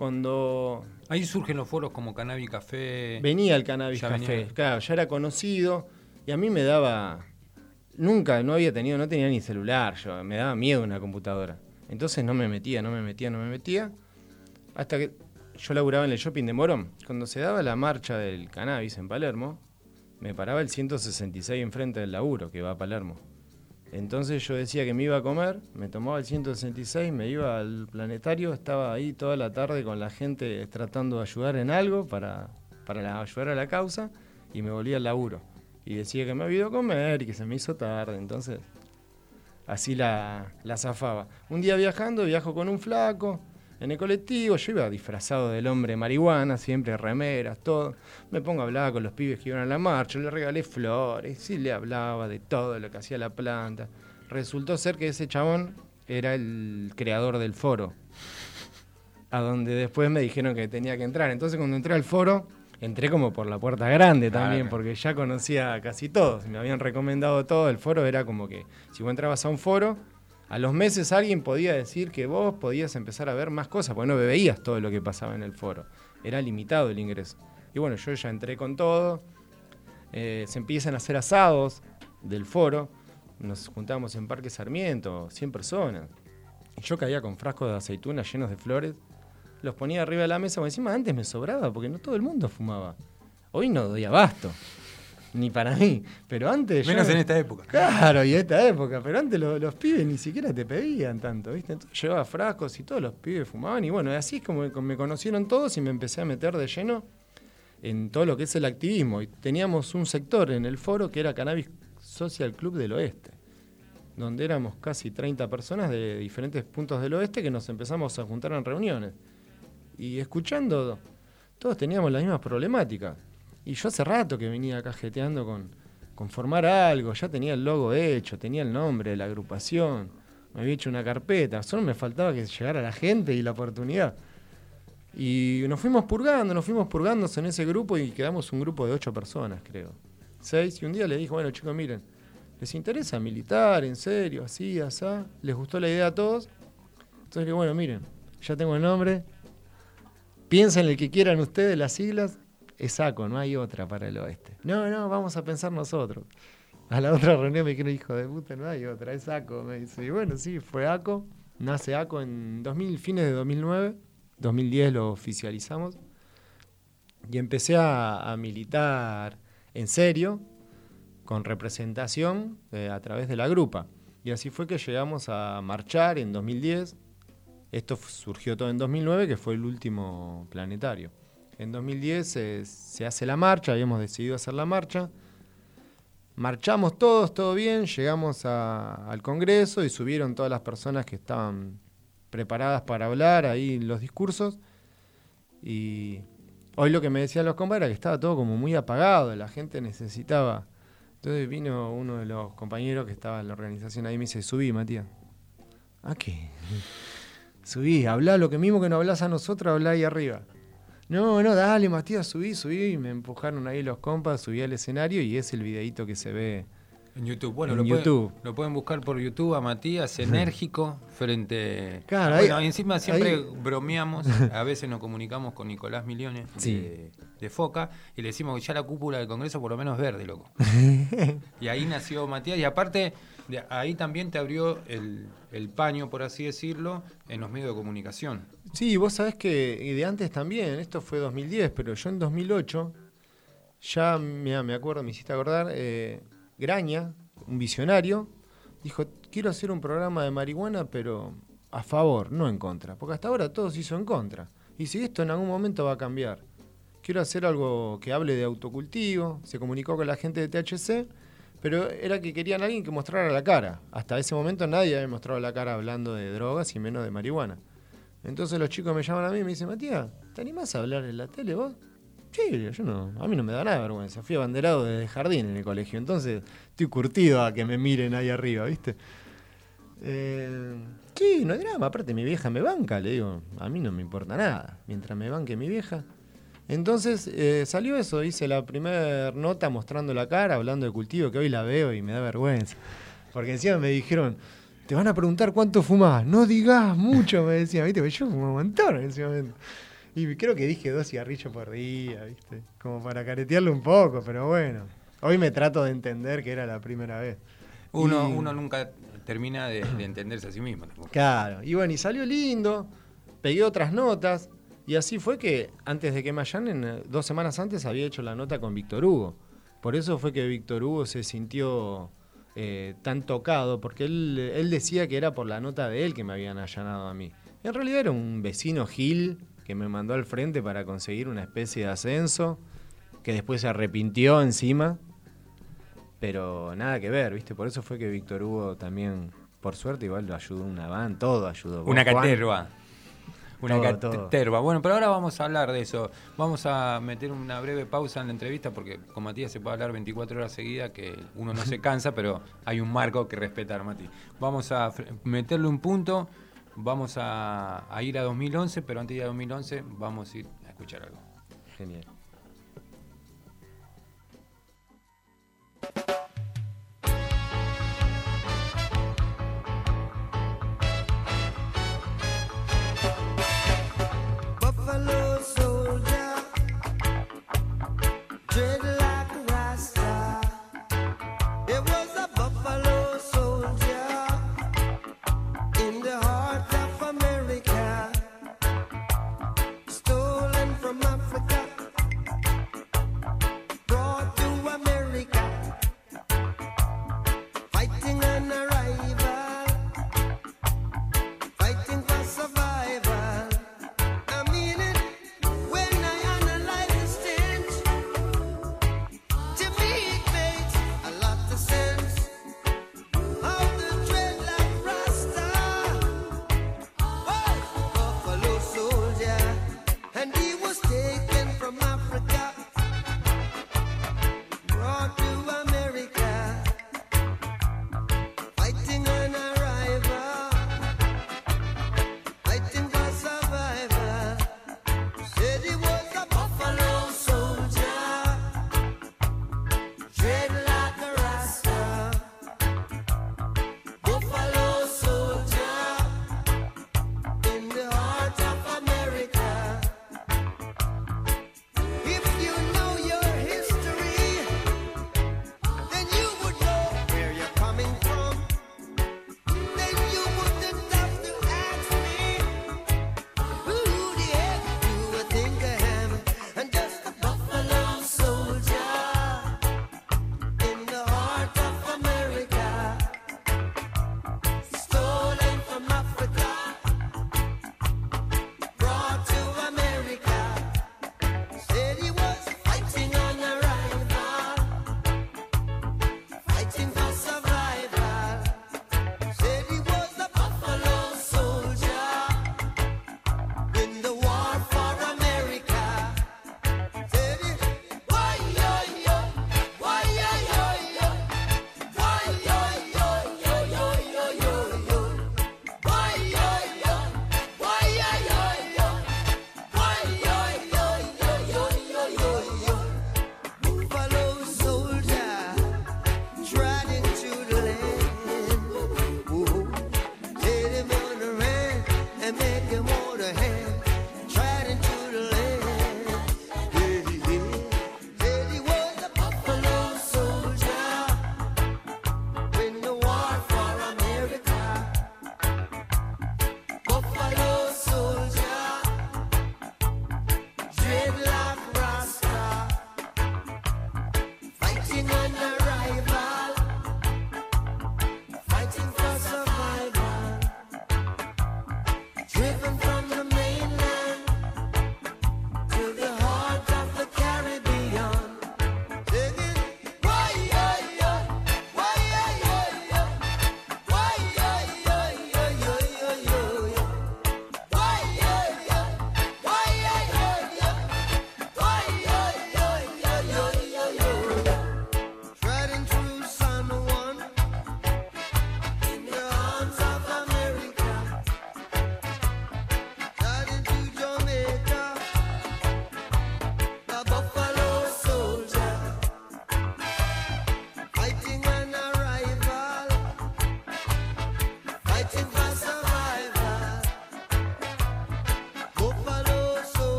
Cuando Ahí surgen los foros como Cannabis Café. venía el cannabis café, venía. claro, ya era conocido y a mí me daba, nunca, no había tenido, no tenía ni celular, yo me daba miedo una computadora. Entonces no me metía, no me metía, no me metía, hasta que yo laburaba en el shopping de Morón. Cuando se daba la marcha del cannabis en Palermo, me paraba el 166 enfrente del laburo que va a Palermo. Entonces yo decía que me iba a comer, me tomaba el 166, me iba al planetario, estaba ahí toda la tarde con la gente tratando de ayudar en algo para, para ayudar a la causa y me volvía al laburo. Y decía que me había ido a comer y que se me hizo tarde, entonces así la, la zafaba. Un día viajando, viajo con un flaco en el colectivo, yo iba disfrazado del hombre marihuana, siempre remeras, todo. Me pongo a hablar con los pibes que iban a la marcha, le regalé flores, y le hablaba de todo lo que hacía la planta. Resultó ser que ese chabón era el creador del foro, a donde después me dijeron que tenía que entrar. Entonces cuando entré al foro, entré como por la puerta grande también, Claro. porque ya conocía a casi todos, me habían recomendado todo. El foro era como que si vos entrabas a un foro, a los meses alguien podía decir que vos podías empezar a ver más cosas, porque no veías todo lo que pasaba en el foro. Era limitado el ingreso. Y bueno, yo ya entré con todo. Eh, se empiezan a hacer asados del foro. Nos juntamos en Parque Sarmiento, 100 personas. Y yo caía con frascos de aceitunas llenos de flores. Los ponía arriba de la mesa, porque encima antes me sobraba, porque no todo el mundo fumaba. Hoy no doy abasto. Ni para mí. Pero antes. yo- Menos en esta época. Claro, y esta época, pero antes lo- los pibes ni siquiera te pedían tanto, ¿viste? Entonces llevaba frascos y todos los pibes fumaban y bueno, así es como me conocieron todos y me empecé a meter de lleno en todo lo que es el activismo. Y teníamos un sector en el foro que era Cannabis Social Club del Oeste, donde éramos casi 30 personas de diferentes puntos del oeste que nos empezamos a juntar en reuniones. Y escuchando, todos teníamos las mismas problemáticas. Y yo hace rato que venía cajeteando con, con formar algo, ya tenía el logo hecho, tenía el nombre de la agrupación, me había hecho una carpeta, solo me faltaba que llegara la gente y la oportunidad. Y nos fuimos purgando, nos fuimos purgando en ese grupo y quedamos un grupo de ocho personas, creo. Seis, y un día le dije, bueno chicos, miren, ¿les interesa militar, en serio, así, asá? ¿Les gustó la idea a todos? Entonces digo, bueno, miren, ya tengo el nombre, piensen el que quieran ustedes, las siglas, es ACO, no hay otra para el oeste. No, no, vamos a pensar nosotros. A la otra reunión me dijeron, hijo de puta, no hay otra, es ACO. Me dice, y bueno, sí, fue ACO. Nace ACO en 2000, fines de 2009. 2010 lo oficializamos. Y empecé a, militar en serio, con representación eh, a través de la grupa. Y así fue que llegamos a marchar en 2010. Esto surgió todo en 2009, que fue el último planetario. En 2010 se, hace la marcha, habíamos decidido hacer la marcha. Marchamos todos, todo bien, llegamos al Congreso y subieron todas las personas que estaban preparadas para hablar ahí los discursos. Y hoy lo que me decían los compas era que estaba todo como muy apagado, la gente necesitaba. Entonces vino uno de los compañeros que estaba en la organización ahí y me dice, subí, Matías. ¿A qué? Subí, hablá lo que mismo que no hablas a nosotros, hablá ahí arriba. No, no, dale, Matías, subí, subí. Y me empujaron ahí los compas, subí al escenario y es el videíto que se ve. En YouTube. Bueno, En lo, YouTube. Pueden, lo pueden buscar por YouTube a Matías enérgico frente. Claro, bueno, ahí- encima siempre ahí- bromeamos, a veces nos comunicamos con Nicolás Millones Sí. de, de Foca y le decimos que ya la cúpula del Congreso por lo menos verde, loco. y ahí nació Matías y aparte de ahí también te abrió el, el paño, por así decirlo, en los medios de comunicación. Sí, vos sabés que de antes también, esto fue 2010, pero yo en 2008, ya me acuerdo, me hiciste acordar, eh, Graña, un visionario, dijo, quiero hacer un programa de marihuana, pero a favor, no en contra. Porque hasta ahora todo se hizo en contra. Y si esto en algún momento va a cambiar. Quiero hacer algo que hable de autocultivo. Se comunicó con la gente de THC, pero era que querían a alguien que mostrara la cara. Hasta ese momento nadie había mostrado la cara hablando de drogas y menos de marihuana. Entonces los chicos me llaman a mí y me dicen, Matías, ¿te animás a hablar en la tele vos? Sí, yo no, a mí no me da nada vergüenza. Fui abanderado desde jardín en el colegio, entonces estoy curtido a que me miren ahí arriba, ¿viste? Eh, sí, no hay drama, aparte mi vieja me banca, le digo, a mí no me importa nada, mientras me banque mi vieja. Entonces eh, salió eso, hice la primera nota mostrando la cara, hablando de cultivo, que hoy la veo y me da vergüenza. Porque encima me dijeron, te van a preguntar cuánto fumás, no digas mucho, me decían, ¿viste? Porque yo fumo un montón en ese momento. Y creo que dije dos cigarrillos por día, ¿viste? Como para caretearlo un poco, pero bueno. Hoy me trato de entender que era la primera vez. Uno, Y- uno nunca termina de, de entenderse a sí mismo. tampoco. Claro, y bueno, y salió lindo, pegué otras notas, y así fue que antes de que me allanen, eh, dos semanas antes había hecho la nota con Víctor Hugo. Por eso fue que Víctor Hugo se sintió eh, tan tocado, porque él, él decía que era por la nota de él que me habían allanado a mí. En realidad era un vecino Gil que me mandó al frente para conseguir una especie de ascenso, que después se arrepintió encima. Pero nada que ver, ¿viste? Por eso fue que Víctor Hugo también, por suerte, igual lo ayudó una van, todo ayudó. Una caterva. Una Todo. Bueno, pero ahora vamos a hablar de eso. Vamos a meter una breve pausa en la entrevista porque con Matías se puede hablar 24 horas seguidas, que uno no se cansa, pero hay un marco que respetar, Mati. Vamos a meterle un punto, vamos a, a ir a 2011, pero antes de ir a 2011 vamos a ir a escuchar algo. Genial.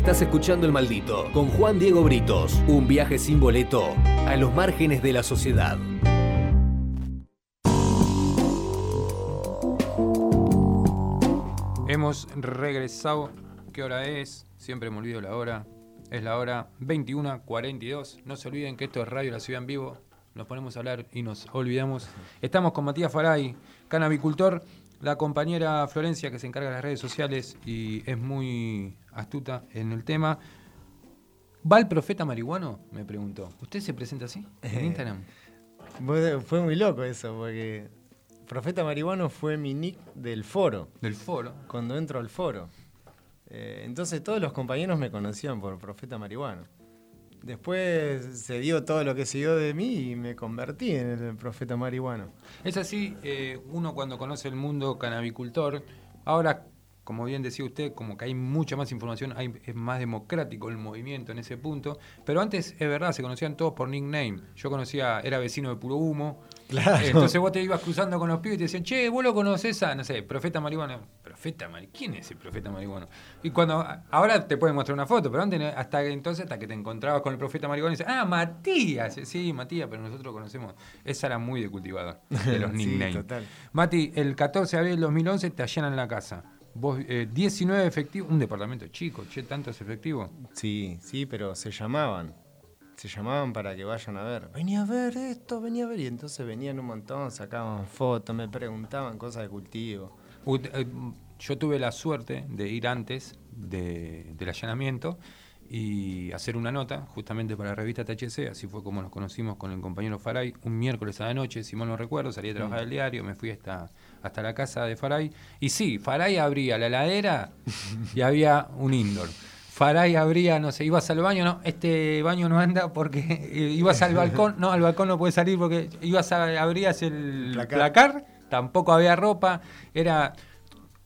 Estás escuchando El Maldito con Juan Diego Britos, un viaje sin boleto a los márgenes de la sociedad. Hemos regresado. ¿Qué hora es? Siempre me olvido la hora. Es la hora 21.42. No se olviden que esto es Radio La Ciudad en Vivo. Nos ponemos a hablar y nos olvidamos. Estamos con Matías Faray, canabicultor, la compañera Florencia que se encarga de las redes sociales y es muy astuta en el tema. ¿Va el profeta marihuano? Me preguntó. ¿Usted se presenta así en Instagram? Fue fue muy loco eso, porque Profeta Marihuano fue mi nick del foro, Del foro. cuando entro al foro. Eh, entonces todos los compañeros me conocían por Profeta Marihuano. Después se dio todo lo que se dio de mí y me convertí en el Profeta Marihuano. Es así, eh, uno cuando conoce el mundo canabicultor, ahora, como bien decía usted, como que hay mucha más información, hay, es más democrático el movimiento en ese punto, pero antes, es verdad, se conocían todos por nickname. Yo conocía, era vecino de Puro Humo, Claro. Eh, entonces vos te ibas cruzando con los pibes y te decían, che, vos lo conocés a, no sé, Profeta Marihuana. Profeta Marihuana, ¿quién es el Profeta Marihuana? Y cuando, ahora te pueden mostrar una foto, pero antes, hasta entonces, hasta que te encontrabas con el Profeta Marihuana y dices, ah, Matías, sí, Matías, pero nosotros lo conocemos. Esa era muy de cultivador, de los Sí, nicknames. total. Mati, el 14 de abril del 2011 te allanan la casa. Vos, eh, 19 efectivos, un departamento chico, che, tantos efectivos. Sí, sí, pero se llamaban. Se llamaban para que vayan a ver. Venía a ver esto, venía a ver. Y entonces venían un montón, sacaban fotos, me preguntaban cosas de cultivo. Eh, Yo tuve la suerte de ir antes de- del allanamiento y hacer una nota justamente para la revista THC, así fue como nos conocimos con el compañero Faray, un miércoles a la noche, si mal no recuerdo, salí a trabajar el diario, me fui hasta, hasta la casa de Faray, y sí, Faray abría la heladera y había un indoor. Faray abría, no sé, ibas al baño, no, este baño no anda porque ibas al balcón, no, al balcón no puedes salir porque ibas a abrías el Placar. placar, tampoco había ropa, era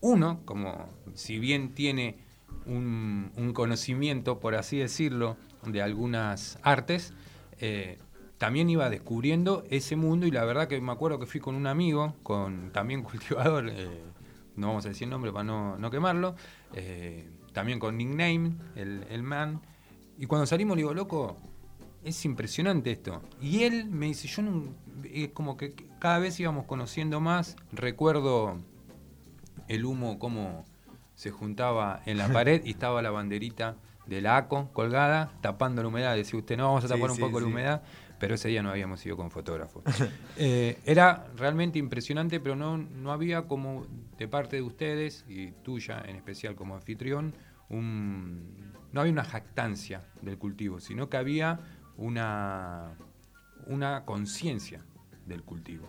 uno, como si bien tiene un, un conocimiento, por así decirlo, de algunas artes, eh, también iba descubriendo ese mundo y la verdad que me acuerdo que fui con un amigo, con también cultivador, eh, no vamos a decir nombre para no, no quemarlo, eh, también con nickname, el, el man, y cuando salimos le digo, loco, es impresionante esto. Y él me dice, yo no, es como que cada vez íbamos conociendo más, recuerdo el humo cómo se juntaba en la pared y estaba la banderita de la ACO colgada, tapando la humedad. Decía usted, no, vamos a Sí, tapar un sí, poco la sí. humedad, pero ese día no habíamos ido con fotógrafo. Eh, era realmente impresionante, pero no, no había como de parte de ustedes, y tuya en especial como anfitrión, un, no había una jactancia del cultivo, sino que había una, una conciencia del cultivo.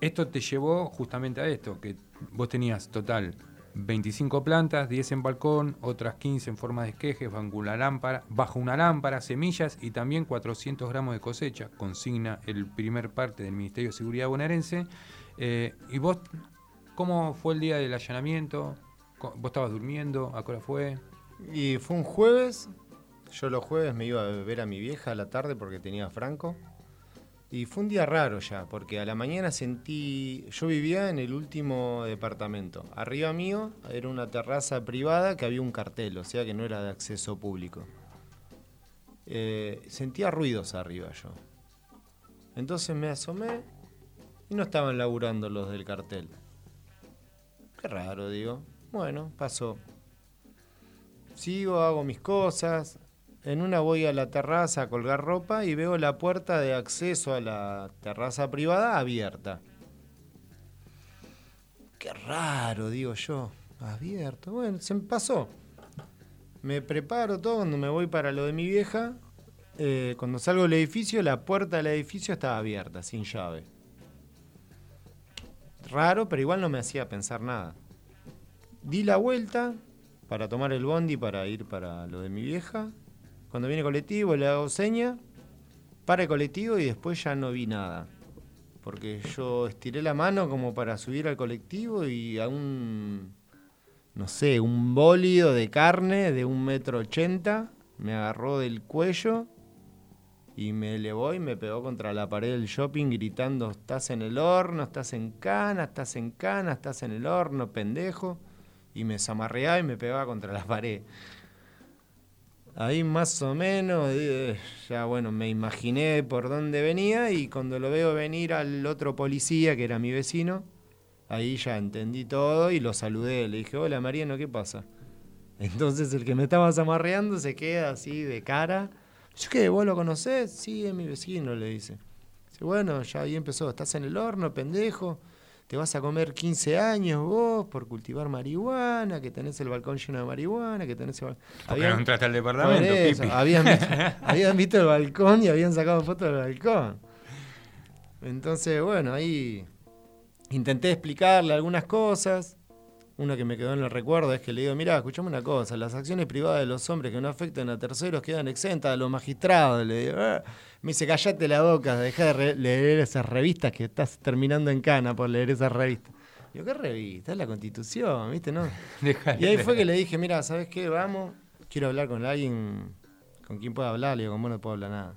Esto te llevó justamente a esto, que vos tenías total 25 plantas, 10 en balcón, otras 15 en forma de esquejes, bajo una lámpara, bajo una lámpara, semillas y también 400 gramos de cosecha, consigna el primer parte del Ministerio de Seguridad bonaerense. Eh, ¿Y vos, cómo fue el día del allanamiento? ¿Vos estabas durmiendo? ¿A qué fue? Y fue un jueves. Yo los jueves me iba a ver a mi vieja a la tarde porque tenía Franco. Y fue un día raro ya, porque a la mañana sentí. Yo vivía en el último departamento. Arriba mío era una terraza privada que había un cartel, o sea que no era de acceso público. Eh, sentía ruidos arriba yo. Entonces me asomé y no estaban laburando los del cartel. Qué raro, digo. Bueno, pasó. Sigo, hago mis cosas. En una voy a la terraza a colgar ropa y veo la puerta de acceso a la terraza privada abierta. Qué raro, digo yo. Abierto. Bueno, se me pasó. Me preparo todo cuando me voy para lo de mi vieja. eh, cuando salgo del edificio, la puerta del edificio estaba abierta, sin llave. Raro, pero igual no me hacía pensar nada. Di la vuelta para tomar el bondi para ir para lo de mi vieja. Cuando viene colectivo le hago seña, para el colectivo y después ya no vi nada. Porque yo estiré la mano como para subir al colectivo y a un, no sé, un bólido de carne de un metro ochenta me agarró del cuello y me elevó y me pegó contra la pared del shopping gritando, estás en el horno, estás en cana, estás en cana, estás en el horno, pendejo. Y me zamarreaba y me pegaba contra la pared. Ahí más o menos, eh, ya bueno, me imaginé por dónde venía y cuando lo veo venir al otro policía, que era mi vecino, ahí ya entendí todo y lo saludé. Le dije, hola Mariano, ¿qué pasa? Entonces el que me estaba zamarreando se queda así de cara. ¿Yo qué? ¿Vos lo conocés? Sí, es mi vecino, le dice. Dice, bueno, ya ahí empezó, estás en el horno, pendejo. Te vas a comer 15 años vos por cultivar marihuana, que tenés el balcón lleno de marihuana, que tenés el bal- ¿Por qué Habían- no entraste al departamento, eso, Pipi? habían, visto, habían visto el balcón y habían sacado fotos del balcón. Entonces, bueno, ahí intenté explicarle algunas cosas. Una que me quedó en el recuerdo es que le digo, mirá, escuchame una cosa, las acciones privadas de los hombres que no afecten a terceros quedan exentas a los magistrados. Le digo, "Ah". me dice, callate la boca, deja de re- leer esas revistas que estás terminando en cana por leer esas revistas. Digo, ¿qué revista? Es la constitución, ¿viste? No, y ahí fue que le dije, mira, ¿sabes qué? Vamos, quiero hablar con alguien con quien pueda hablar. Le digo, con vos no puedo hablar nada.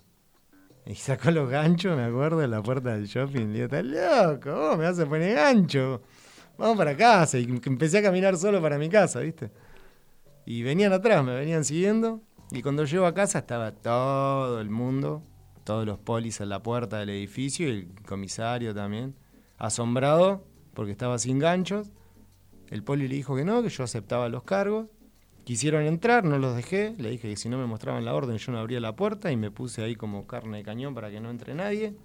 Y sacó los ganchos, me acuerdo, de la puerta del shopping. Le digo, estás loco, vos me vas a poner gancho. Vamos para casa. Y empecé a caminar solo para mi casa, ¿viste? Y venían atrás, me venían siguiendo. Y cuando llego a casa estaba todo el mundo, todos los polis en la puerta del edificio y el comisario también, asombrado porque estaba sin ganchos. El poli le dijo que no, que yo aceptaba los cargos. Quisieron entrar, no los dejé. Le dije que si no me mostraban la orden yo no abría la puerta y me puse ahí como carne de cañón para que no entre nadie.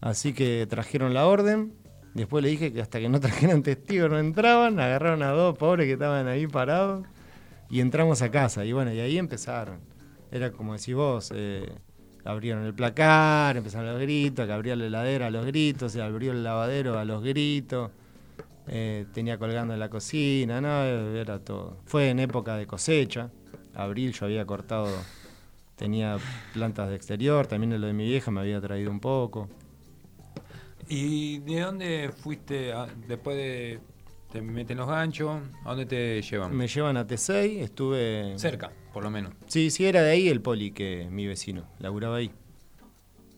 Así que trajeron la orden. Después le dije que hasta que no trajeran testigos no entraban. Agarraron a dos pobres que estaban ahí parados. Y entramos a casa. Y bueno, y ahí empezaron. Era como decís vos, eh, abrieron el placar, empezaron los gritos, que abrió la heladera a los gritos, se abrió el lavadero a los gritos. Eh, tenía colgando en la cocina, no, era todo. Fue en época de cosecha. Abril yo había cortado, tenía plantas de exterior, también lo de mi vieja me había traído un poco. ¿Y de dónde fuiste a- después de... Te meten los ganchos, ¿a dónde te llevan? Me llevan a T6, estuve... Cerca, por lo menos. Sí, sí, era de ahí el poli que mi vecino, laburaba ahí.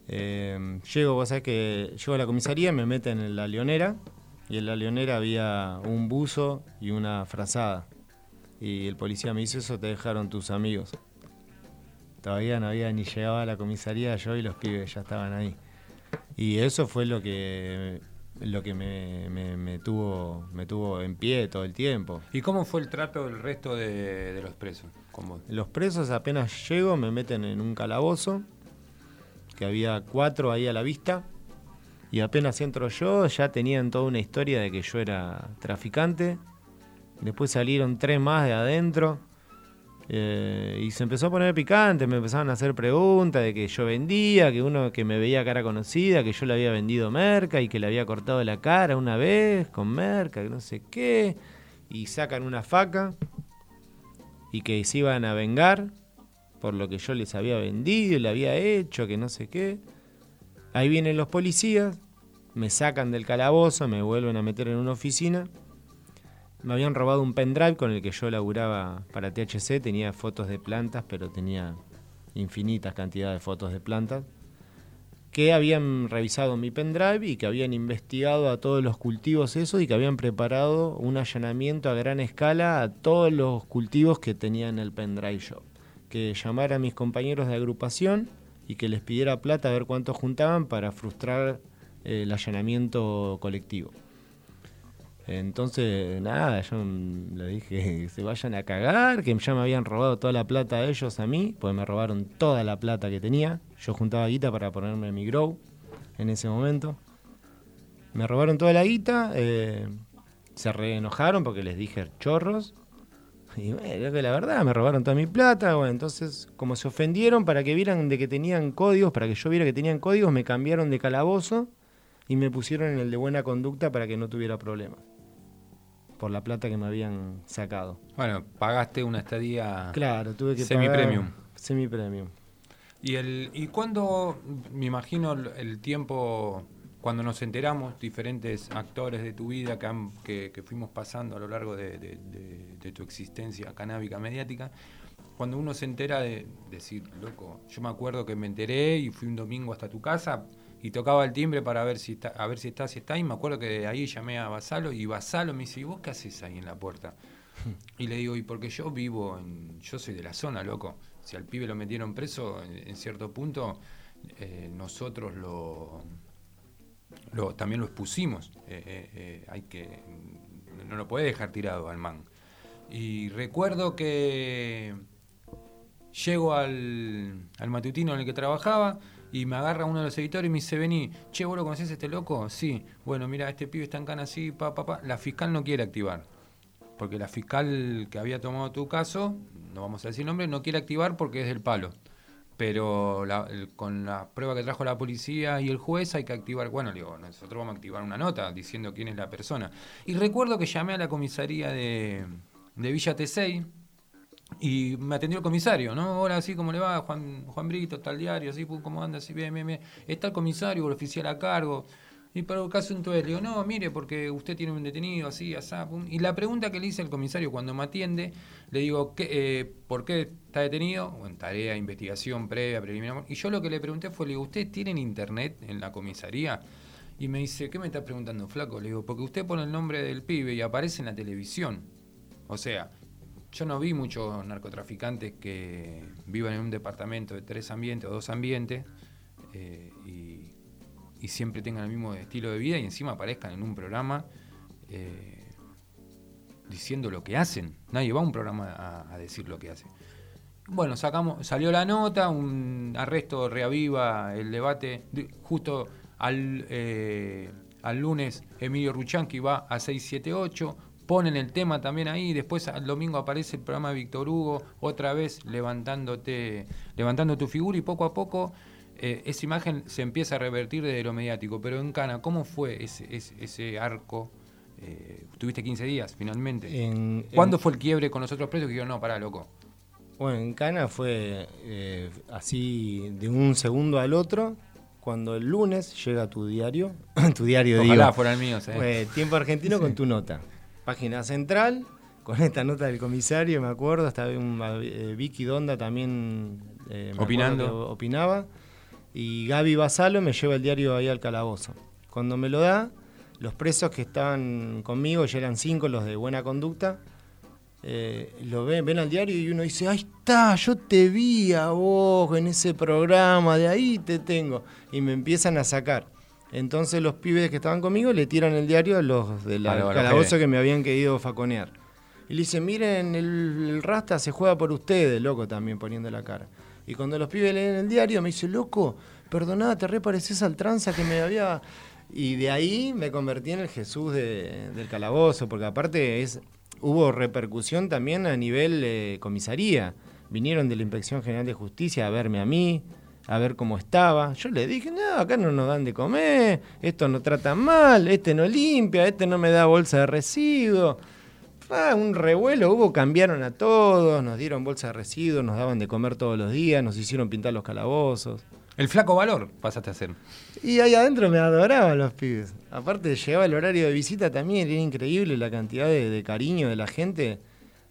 Eh, llego, vos sabés que llego a la comisaría, me meten en la leonera, y en la leonera había un buzo y una frazada. Y el policía me dice, eso te dejaron tus amigos. Todavía no había ni llegado a la comisaría yo y los pibes ya estaban ahí. Y eso fue lo que lo que me, me- me tuvo me tuvo en pie todo el tiempo. ¿Y cómo fue el trato del resto de, de los presos con vos? Los presos apenas llego me meten en un calabozo, que había cuatro ahí a la vista, y apenas entro yo ya tenían toda una historia de que yo era traficante. Después salieron tres más de adentro. Eh, y se empezó a poner picante, me empezaron a hacer preguntas de que yo vendía, que uno que me veía cara conocida, que yo le había vendido merca y que le había cortado la cara una vez con merca, que no sé qué. Y sacan una faca y que se iban a vengar por lo que yo les había vendido, le había hecho, que no sé qué. Ahí vienen los policías, me sacan del calabozo, me vuelven a meter en una oficina. Me habían robado un pendrive con el que yo laburaba para THC, tenía fotos de plantas, pero tenía infinitas cantidades de fotos de plantas, que habían revisado mi pendrive y que habían investigado a todos los cultivos esos y que habían preparado un allanamiento a gran escala a todos los cultivos que tenía en el pendrive shop. Que llamara a mis compañeros de agrupación y que les pidiera plata a ver cuánto juntaban para frustrar eh, el allanamiento colectivo. Entonces, nada, yo le dije que se vayan a cagar, que ya me habían robado toda la plata de ellos a mí, pues me robaron toda la plata que tenía. Yo juntaba guita para ponerme mi grow en ese momento. Me robaron toda la guita, eh, se reenojaron porque les dije chorros. Y bueno, que la verdad, me robaron toda mi plata. Entonces, como se ofendieron para que vieran de que tenían códigos, para que yo viera que tenían códigos, me cambiaron de calabozo y me pusieron en el de buena conducta para que no tuviera problemas. Por la plata que me habían sacado. Bueno, pagaste una estadía... Claro, tuve que Semi-premium. pagar- Semi-premium. ¿Y, el, ¿Y cuándo, me imagino, el, el tiempo, cuando nos enteramos, diferentes actores de tu vida que, han- que, que fuimos pasando a lo largo de, de- de- de tu existencia canábica mediática, cuando uno se entera de decir, loco, yo me acuerdo que me enteré y fui un domingo hasta tu casa y tocaba el timbre para ver si está, a ver si está, si está. Y me acuerdo que de ahí llamé a Basalo y Basalo me dice, ¿y vos qué haces ahí en la puerta? Y le digo, y porque yo vivo en, yo soy de la zona, loco. Si al pibe lo metieron preso, en, en cierto punto, eh, nosotros lo, lo- también lo expusimos. Eh, eh, eh, hay que, no lo puede dejar tirado al man. Y recuerdo que llego al, al matutino en el que trabajaba y me agarra uno de los editores y me dice, vení, che, ¿vos lo conocés este loco? Sí. Bueno, mira, este pibe está en cana así, pa, pa, pa. La fiscal no quiere activar. Porque la fiscal que había tomado tu caso, no vamos a decir nombre, no quiere activar porque es del palo. Pero con la prueba que trajo la policía y el juez hay que activar, bueno, digo, nosotros vamos a activar una nota diciendo quién es la persona. Y recuerdo que llamé a la comisaría de, de Villa Tesey, y me atendió el comisario, ¿no? Hola, así como le va, Juan, Juan Brito, tal diario, así, pum, ¿cómo anda? Así, bien, bien, bien. Está el comisario, el oficial a cargo. Y para el caso entonces le digo, no, mire, porque usted tiene un detenido, así, asá, pum. Y la pregunta que le hice al comisario cuando me atiende, le digo, ¿qué, eh, ¿por qué está detenido? Bueno, tarea, investigación previa, preliminar. Y yo lo que le pregunté fue, le digo, ¿ustedes tienen internet en la comisaría? Y me dice, ¿qué me está preguntando, flaco? Le digo, porque usted pone el nombre del pibe y aparece en la televisión. O sea, yo no vi muchos narcotraficantes que vivan en un departamento de tres ambientes o dos ambientes eh, y, siempre tengan el mismo estilo de vida y encima aparezcan en un programa eh, diciendo lo que hacen. Nadie va a un programa a, decir lo que hace. Bueno, sacamos, salió la nota, un arresto reaviva el debate. de- justo al, eh, al lunes Emilio Ruchanqui va a 678, ponen el tema también ahí, después al domingo aparece el programa de Víctor Hugo, otra vez levantándote, levantando tu figura y poco a poco eh, esa imagen se empieza a revertir desde lo mediático. Pero en Cana, ¿cómo fue ese, ese, ese arco? Eh, tuviste 15 días finalmente. En- ¿Cuándo en- fue el quiebre con los otros presos que dijeron, no, pará, loco? Bueno, en Cana fue eh, así de un segundo al otro. Cuando el lunes llega tu diario, tu diario Ojalá digo, fuera el mío, fue Tiempo Argentino con tu nota. Página central, con esta nota del comisario, me acuerdo, hasta un, eh, Vicky Donda también eh, Opinando. opinaba. Y Gaby Basalo me lleva el diario ahí al calabozo. Cuando me lo da, los presos que estaban conmigo, ya eran cinco los de buena conducta, eh, lo ven, ven al diario y uno dice, ahí está, yo te vi a vos en ese programa, de ahí te tengo. Y me empiezan a sacar. Entonces los pibes que estaban conmigo le tiran el diario a los del A los- a los calabozo que me habían querido faconear. Y le dicen, miren, el, el Rasta se juega por ustedes, loco, también poniendo la cara. Y cuando los pibes leen el diario, me dice, loco, perdoná, te repareces al tranza que me había... Y de ahí me convertí en el Jesús de- del calabozo, porque aparte es hubo repercusión también a nivel eh, comisaría. Vinieron de la Inspección General de Justicia a verme a mí, a ver cómo estaba. Yo le dije, no, acá no nos dan de comer, esto no tratan mal, este no limpia, este no me da bolsa de residuos. Fue un revuelo, hubo, cambiaron a todos, nos dieron bolsa de residuos, nos daban de comer todos los días, nos hicieron pintar los calabozos. El flaco valor pasaste a ser. Y ahí adentro me adoraban los pibes. Aparte, llegaba el horario de visita también, era increíble la cantidad de, de cariño de la gente.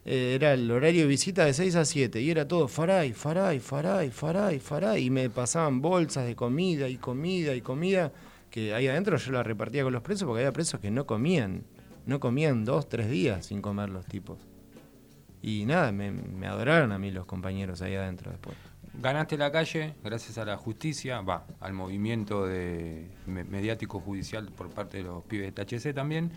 Eh, era el horario de visita de 6 a 7 y era todo faray, faray, faray, faray, faray. Y me pasaban bolsas de comida y comida y comida que ahí adentro yo la repartía con los presos porque había presos que no comían. No comían dos, tres días sin comer los tipos. Y nada, me, me adoraron a mí los compañeros ahí adentro después. Ganaste la calle gracias a la justicia, va, al movimiento de me- mediático judicial por parte de los pibes de THC también.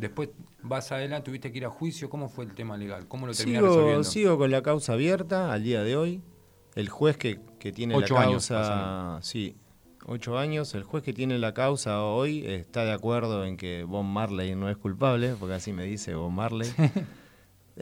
Después vas adelante, tuviste que ir a juicio. ¿Cómo fue el tema legal? ¿Cómo lo terminaste Sigo, resolviendo? sigo con la causa abierta al día de hoy. El juez que, que tiene Ocho la años causa, sí, ocho años. El juez que tiene la causa hoy está de acuerdo en que Bob Marley no es culpable, porque así me dice Bob Marley.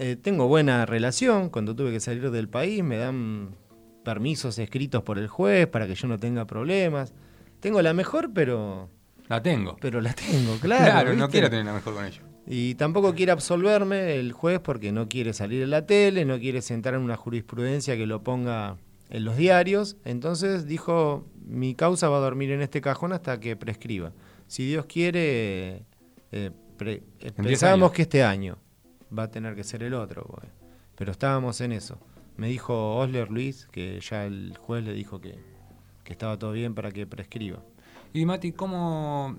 Eh, tengo buena relación. Cuando tuve que salir del país me dan permisos escritos por el juez para que yo no tenga problemas. Tengo la mejor, pero, La tengo. pero la tengo, claro. Claro, no quiero tener la mejor con ellos. Y tampoco quiere absolverme el juez porque no quiere salir en la tele, no quiere sentar en una jurisprudencia que lo ponga en los diarios. Entonces dijo, mi causa va a dormir en este cajón hasta que prescriba. Si Dios quiere, eh, pre- eh, En 10 pensábamos que este año va a tener que ser el otro, pues. pero estábamos en eso. Me dijo Osler Luis que ya el juez le dijo que, que estaba todo bien para que prescriba. Y Mati, ¿cómo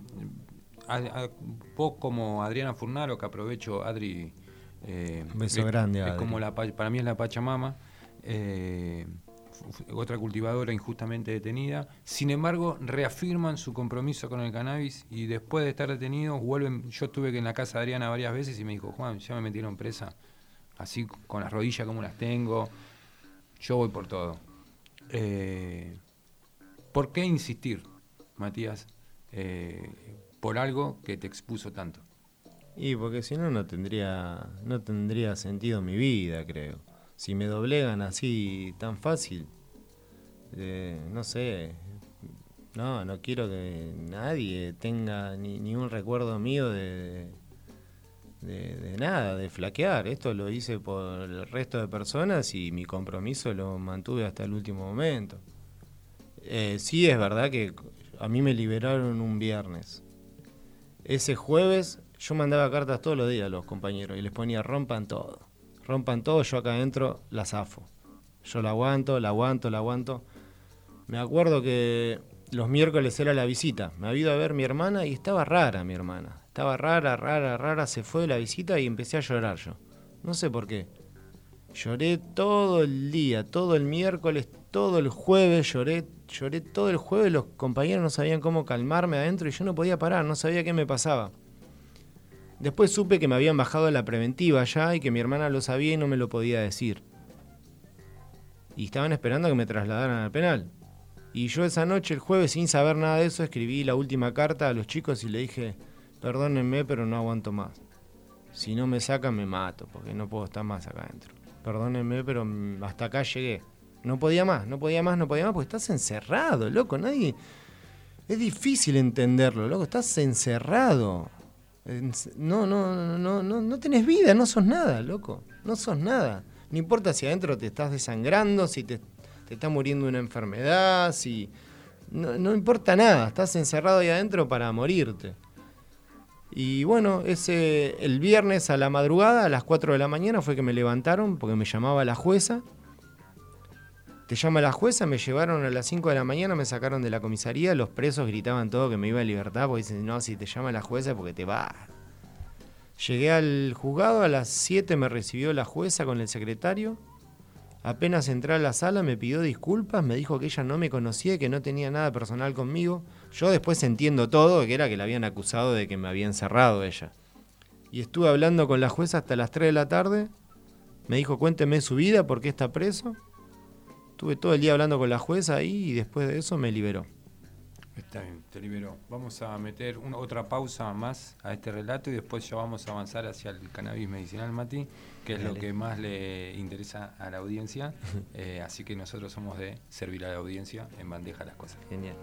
a- a- vos como Adriana Furnaro, que aprovecho, Adri, eh, beso es- grande, es Adri. como la, pa- para mí es la Pachamama, eh, otra cultivadora injustamente detenida. Sin embargo, reafirman su compromiso con el cannabis y después de estar detenidos vuelven. Yo estuve en la casa de Adriana varias veces y me dijo, Juan, ya me metieron presa, así con las rodillas como las tengo. Yo voy por todo. Eh, ¿Por qué insistir, Matías, eh, por algo que te expuso tanto? Y porque si no, no tendría, no tendría sentido mi vida, creo. Si me doblegan así tan fácil, eh, no sé, no, no quiero que nadie tenga ni, un recuerdo mío de, de, de nada, de flaquear. Esto lo hice por el resto de personas y mi compromiso lo mantuve hasta el último momento. Eh, sí es verdad que a mí me liberaron un viernes. Ese jueves yo mandaba cartas todos los días a los compañeros y les ponía rompan todo. Rompan todo, yo acá adentro la zafo. Yo la aguanto, la aguanto, la aguanto. Me acuerdo que los miércoles era la visita. Me había ido a ver mi hermana y estaba rara mi hermana. Estaba rara, rara, rara. Se fue de la visita y empecé a llorar yo. No sé por qué. Lloré todo el día, todo el miércoles, todo el jueves, lloré, lloré todo el jueves, los compañeros no sabían cómo calmarme adentro y yo no podía parar, no sabía qué me pasaba. Después supe que me habían bajado la preventiva ya y que mi hermana lo sabía y no me lo podía decir. Y estaban esperando a que me trasladaran al penal. Y yo esa noche, el jueves, sin saber nada de eso, escribí la última carta a los chicos y le dije, perdónenme, pero no aguanto más. Si no me sacan, me mato, porque no puedo estar más acá adentro. Perdónenme, pero mm, hasta acá llegué. No podía más, no podía más, no podía más, porque estás encerrado, loco. Nadie. Es difícil entenderlo, loco. Estás encerrado. Enc- No, no, no, no, no tenés vida, no sos nada, loco. No sos nada. No importa si adentro te estás desangrando, si te, te está muriendo una enfermedad, si. No, no importa nada, estás encerrado ahí adentro para morirte. Y bueno, ese el viernes a la madrugada, a las 4 de la mañana, fue que me levantaron porque me llamaba la jueza. Te llama la jueza, me llevaron a las 5 de la mañana, me sacaron de la comisaría, los presos gritaban todo que me iba a libertad porque dicen, no, si te llama la jueza porque te va. Llegué al juzgado, a las 7 me recibió la jueza con el secretario. Apenas entré a la sala me pidió disculpas, me dijo que ella no me conocía que no tenía nada personal conmigo. Yo después entiendo todo, que era que la habían acusado de que me había encerrado ella. Y estuve hablando con la jueza hasta las 3 de la tarde. Me dijo, cuénteme su vida, por qué está preso. Estuve todo el día hablando con la jueza ahí y después de eso me liberó. Está bien, te libero. Vamos a meter otra pausa más a este relato y después ya vamos a avanzar hacia el cannabis medicinal, Mati, que es lo que más le interesa a la audiencia. Eh, así que nosotros somos de servir a la audiencia en bandeja las cosas. Genial.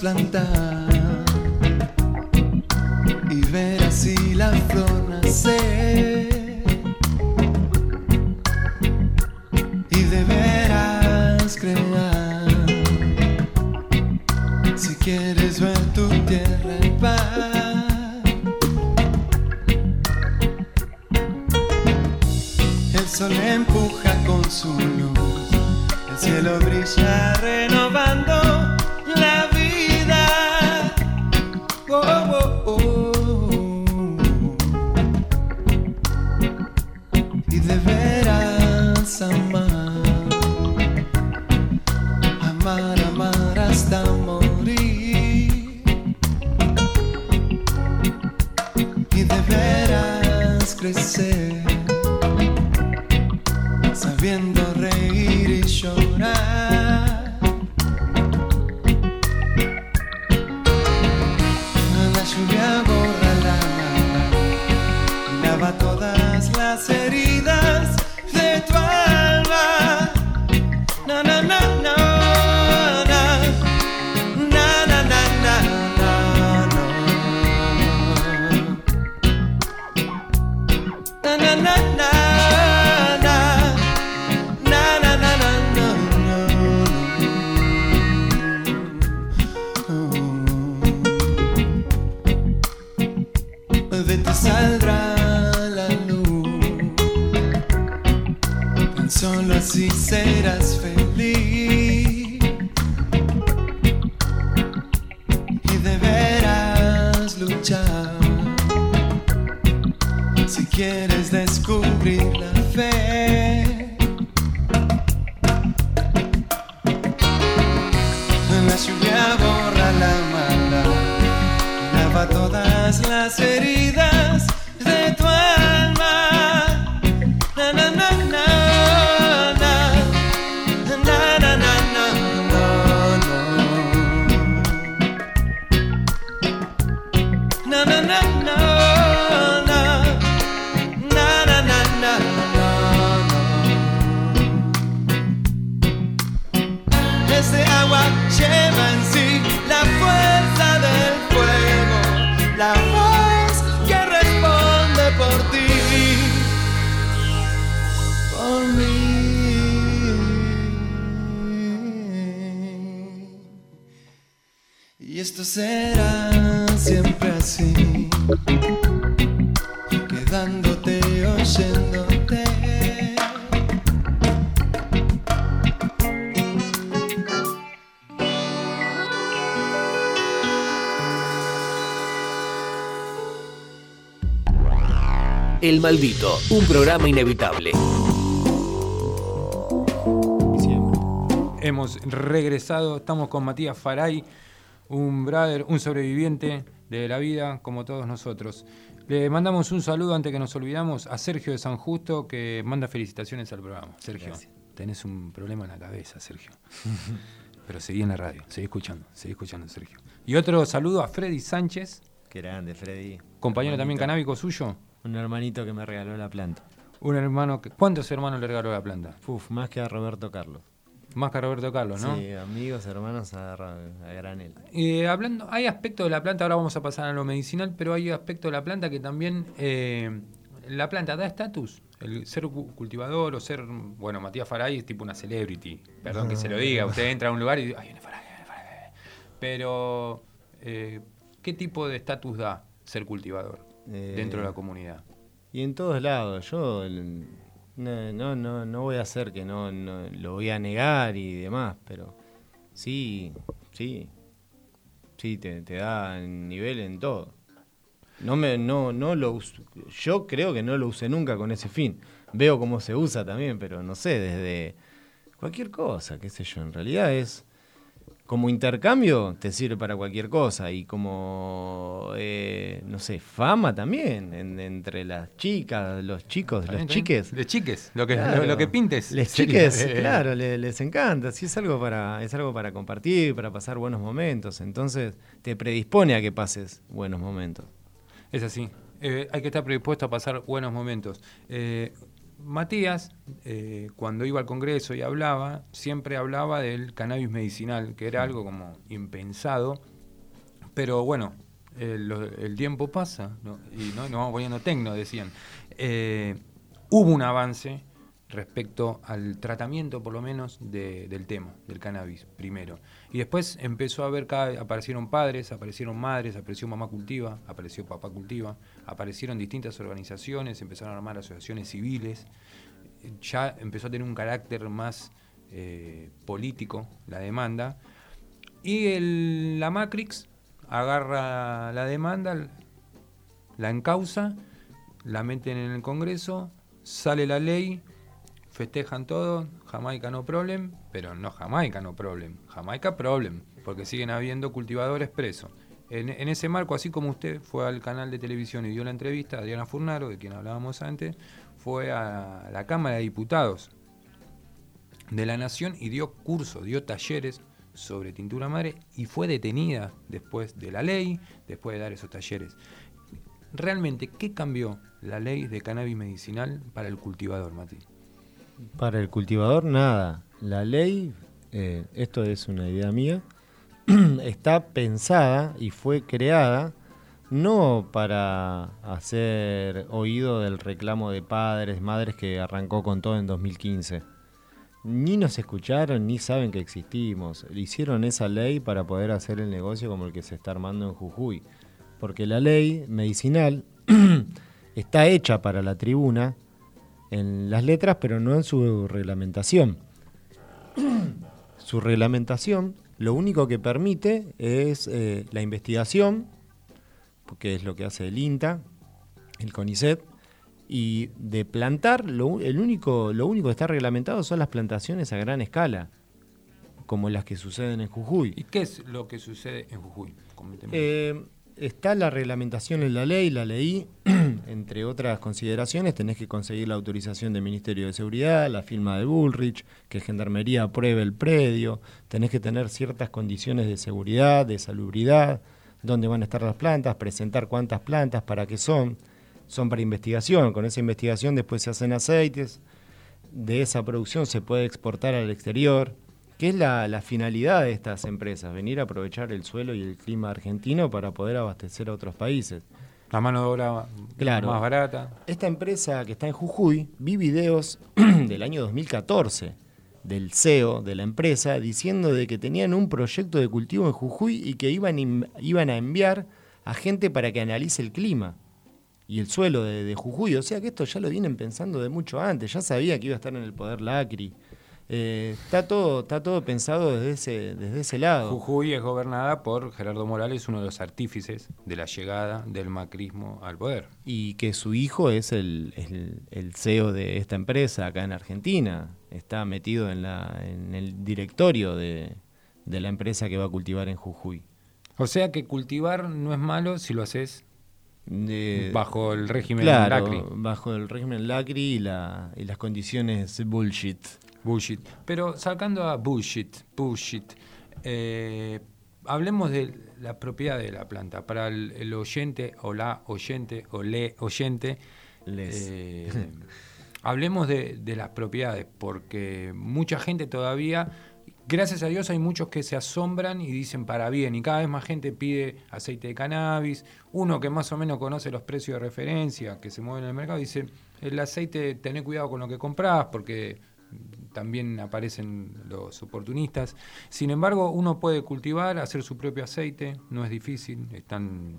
plantar de ti saldrá la luz. Tan solo así serás feliz. Y deberás luchar si quieres. Maldito, un programa inevitable. Hemos regresado, estamos con Matías Faray, un brother, un sobreviviente de la vida como todos nosotros. Le mandamos un saludo antes que nos olvidamos a Sergio de San Justo que manda felicitaciones al programa. Sergio, Gracias. tenés un problema en la cabeza, Sergio. Pero seguí en la radio, seguí escuchando, seguí escuchando, Sergio. Y otro saludo a Freddy Sánchez, Qué grande, Freddy. compañero también canábico suyo. Un hermanito que me regaló la planta. Un hermano que. ¿Cuántos hermanos le regaló la planta? Uf, más que a Roberto Carlos. Más que a Roberto Carlos, ¿no? Sí, amigos, hermanos a, a granel. Eh, hablando, hay aspectos de la planta, ahora vamos a pasar a lo medicinal, pero hay aspectos de la planta que también eh, la planta da estatus. El ser cu- cultivador o ser, bueno, Matías Faray es tipo una celebrity. Perdón que se lo diga, usted entra a un lugar y dice, ay, viene Faray, Faray. Pero, eh, ¿qué tipo de estatus da ser cultivador Eh, dentro de la comunidad? Y en todos lados, yo no, no, no, no voy a hacer que no, no lo voy a negar y demás, pero sí, sí, sí, te, te da nivel en todo. No me, no, no lo us- yo creo que no lo usé nunca con ese fin. Veo cómo se usa también, pero no sé, desde cualquier cosa, qué sé yo, en realidad es como intercambio te sirve para cualquier cosa y como, eh, no sé, fama también en- entre las chicas, los chicos, ¿Está los chiques. De chiques, lo que, Claro. lo, lo que pintes. Les chiques, Eh, claro, le- les, encanta. Sí, es algo para, es algo para compartir, para pasar buenos momentos. Entonces, te predispone a que pases buenos momentos. Es así. Eh, hay que estar predispuesto a pasar buenos momentos. Matías, eh, cuando iba al Congreso y hablaba, siempre hablaba del cannabis medicinal, que era algo como impensado. Pero bueno, el tiempo pasa ¿no? y no nos vamos poniendo tecno, decían. Eh, hubo un avance respecto al tratamiento, por lo menos, de- del tema, del cannabis, primero. Y después empezó a ver, cada, aparecieron padres, aparecieron madres, apareció mamá cultiva, apareció papá cultiva, aparecieron distintas organizaciones, empezaron a armar asociaciones civiles, ya empezó a tener un carácter más eh, político la demanda. Y la Matrix agarra la demanda, la encausa, la meten en el Congreso, sale la ley, festejan todo, Jamaica no problem, pero no Jamaica no problem, Jamaica problem, porque siguen habiendo cultivadores presos. En, ese marco, así como usted fue al canal de televisión y dio la entrevista, Adriana Furnaro, de quien hablábamos antes, fue a la Cámara de Diputados de la Nación y dio cursos, dio talleres sobre tintura madre y fue detenida después de la ley, después de dar esos talleres. Realmente, ¿qué cambió la ley de cannabis medicinal para el cultivador, Mati? Para el cultivador, nada. La ley, eh, esto es una idea mía, está pensada y fue creada no para hacer oído del reclamo de padres, madres que arrancó con todo en 2015. Ni nos escucharon ni saben que existimos. Hicieron esa ley para poder hacer el negocio como el que se está armando en Jujuy. Porque la ley medicinal está hecha para la tribuna en las letras, pero no en su reglamentación. su reglamentación lo único que permite es eh, la investigación, porque es lo que hace el INTA, el CONICET, y de plantar, lo, el único, lo único que está reglamentado son las plantaciones a gran escala, como las que suceden en Jujuy. ¿Y qué es lo que sucede en Jujuy? Eh, está la reglamentación en la ley, la leí, entre otras consideraciones, tenés que conseguir la autorización del Ministerio de Seguridad, la firma de Bullrich, que Gendarmería apruebe el predio, tenés que tener ciertas condiciones de seguridad, de salubridad, dónde van a estar las plantas, presentar cuántas plantas, para qué son, son para investigación, con esa investigación después se hacen aceites, de esa producción se puede exportar al exterior, ¿Qué es la, la finalidad de estas empresas? Venir a aprovechar el suelo y el clima argentino para poder abastecer a otros países. La mano de obra Claro. más barata. Esta empresa que está en Jujuy, vi videos del año 2014 del CEO de la empresa diciendo de que tenían un proyecto de cultivo en Jujuy y que iban, iban a enviar a gente para que analice el clima y el suelo de, de Jujuy. O sea que esto ya lo vienen pensando de mucho antes, ya sabía que iba a estar en el poder Lacri. Eh, está, todo, está todo pensado desde ese, desde ese lado. Jujuy es gobernada por Gerardo Morales, uno de los artífices de la llegada del macrismo al poder. y que su hijo es el, el- el CEO de esta empresa acá en Argentina. Está metido en, la, en el directorio de, de la empresa que va a cultivar en Jujuy. O sea que cultivar no es malo si lo haces De- bajo el régimen claro, Lacri. bajo el régimen Lacri y, la, y las condiciones bullshit. Bullshit. Pero sacando a bullshit, bullshit, eh, hablemos de la propiedad de la planta. Para el, el oyente o la oyente o le oyente, Les. eh, hablemos de, de las propiedades, porque mucha gente todavía, gracias a Dios hay muchos que se asombran y dicen para bien, y cada vez más gente pide aceite de cannabis, uno que más o menos conoce los precios de referencia que se mueven en el mercado, dice, el aceite, tené cuidado con lo que comprás, porque también aparecen los oportunistas. Sin embargo, uno puede cultivar, hacer su propio aceite, no es difícil, están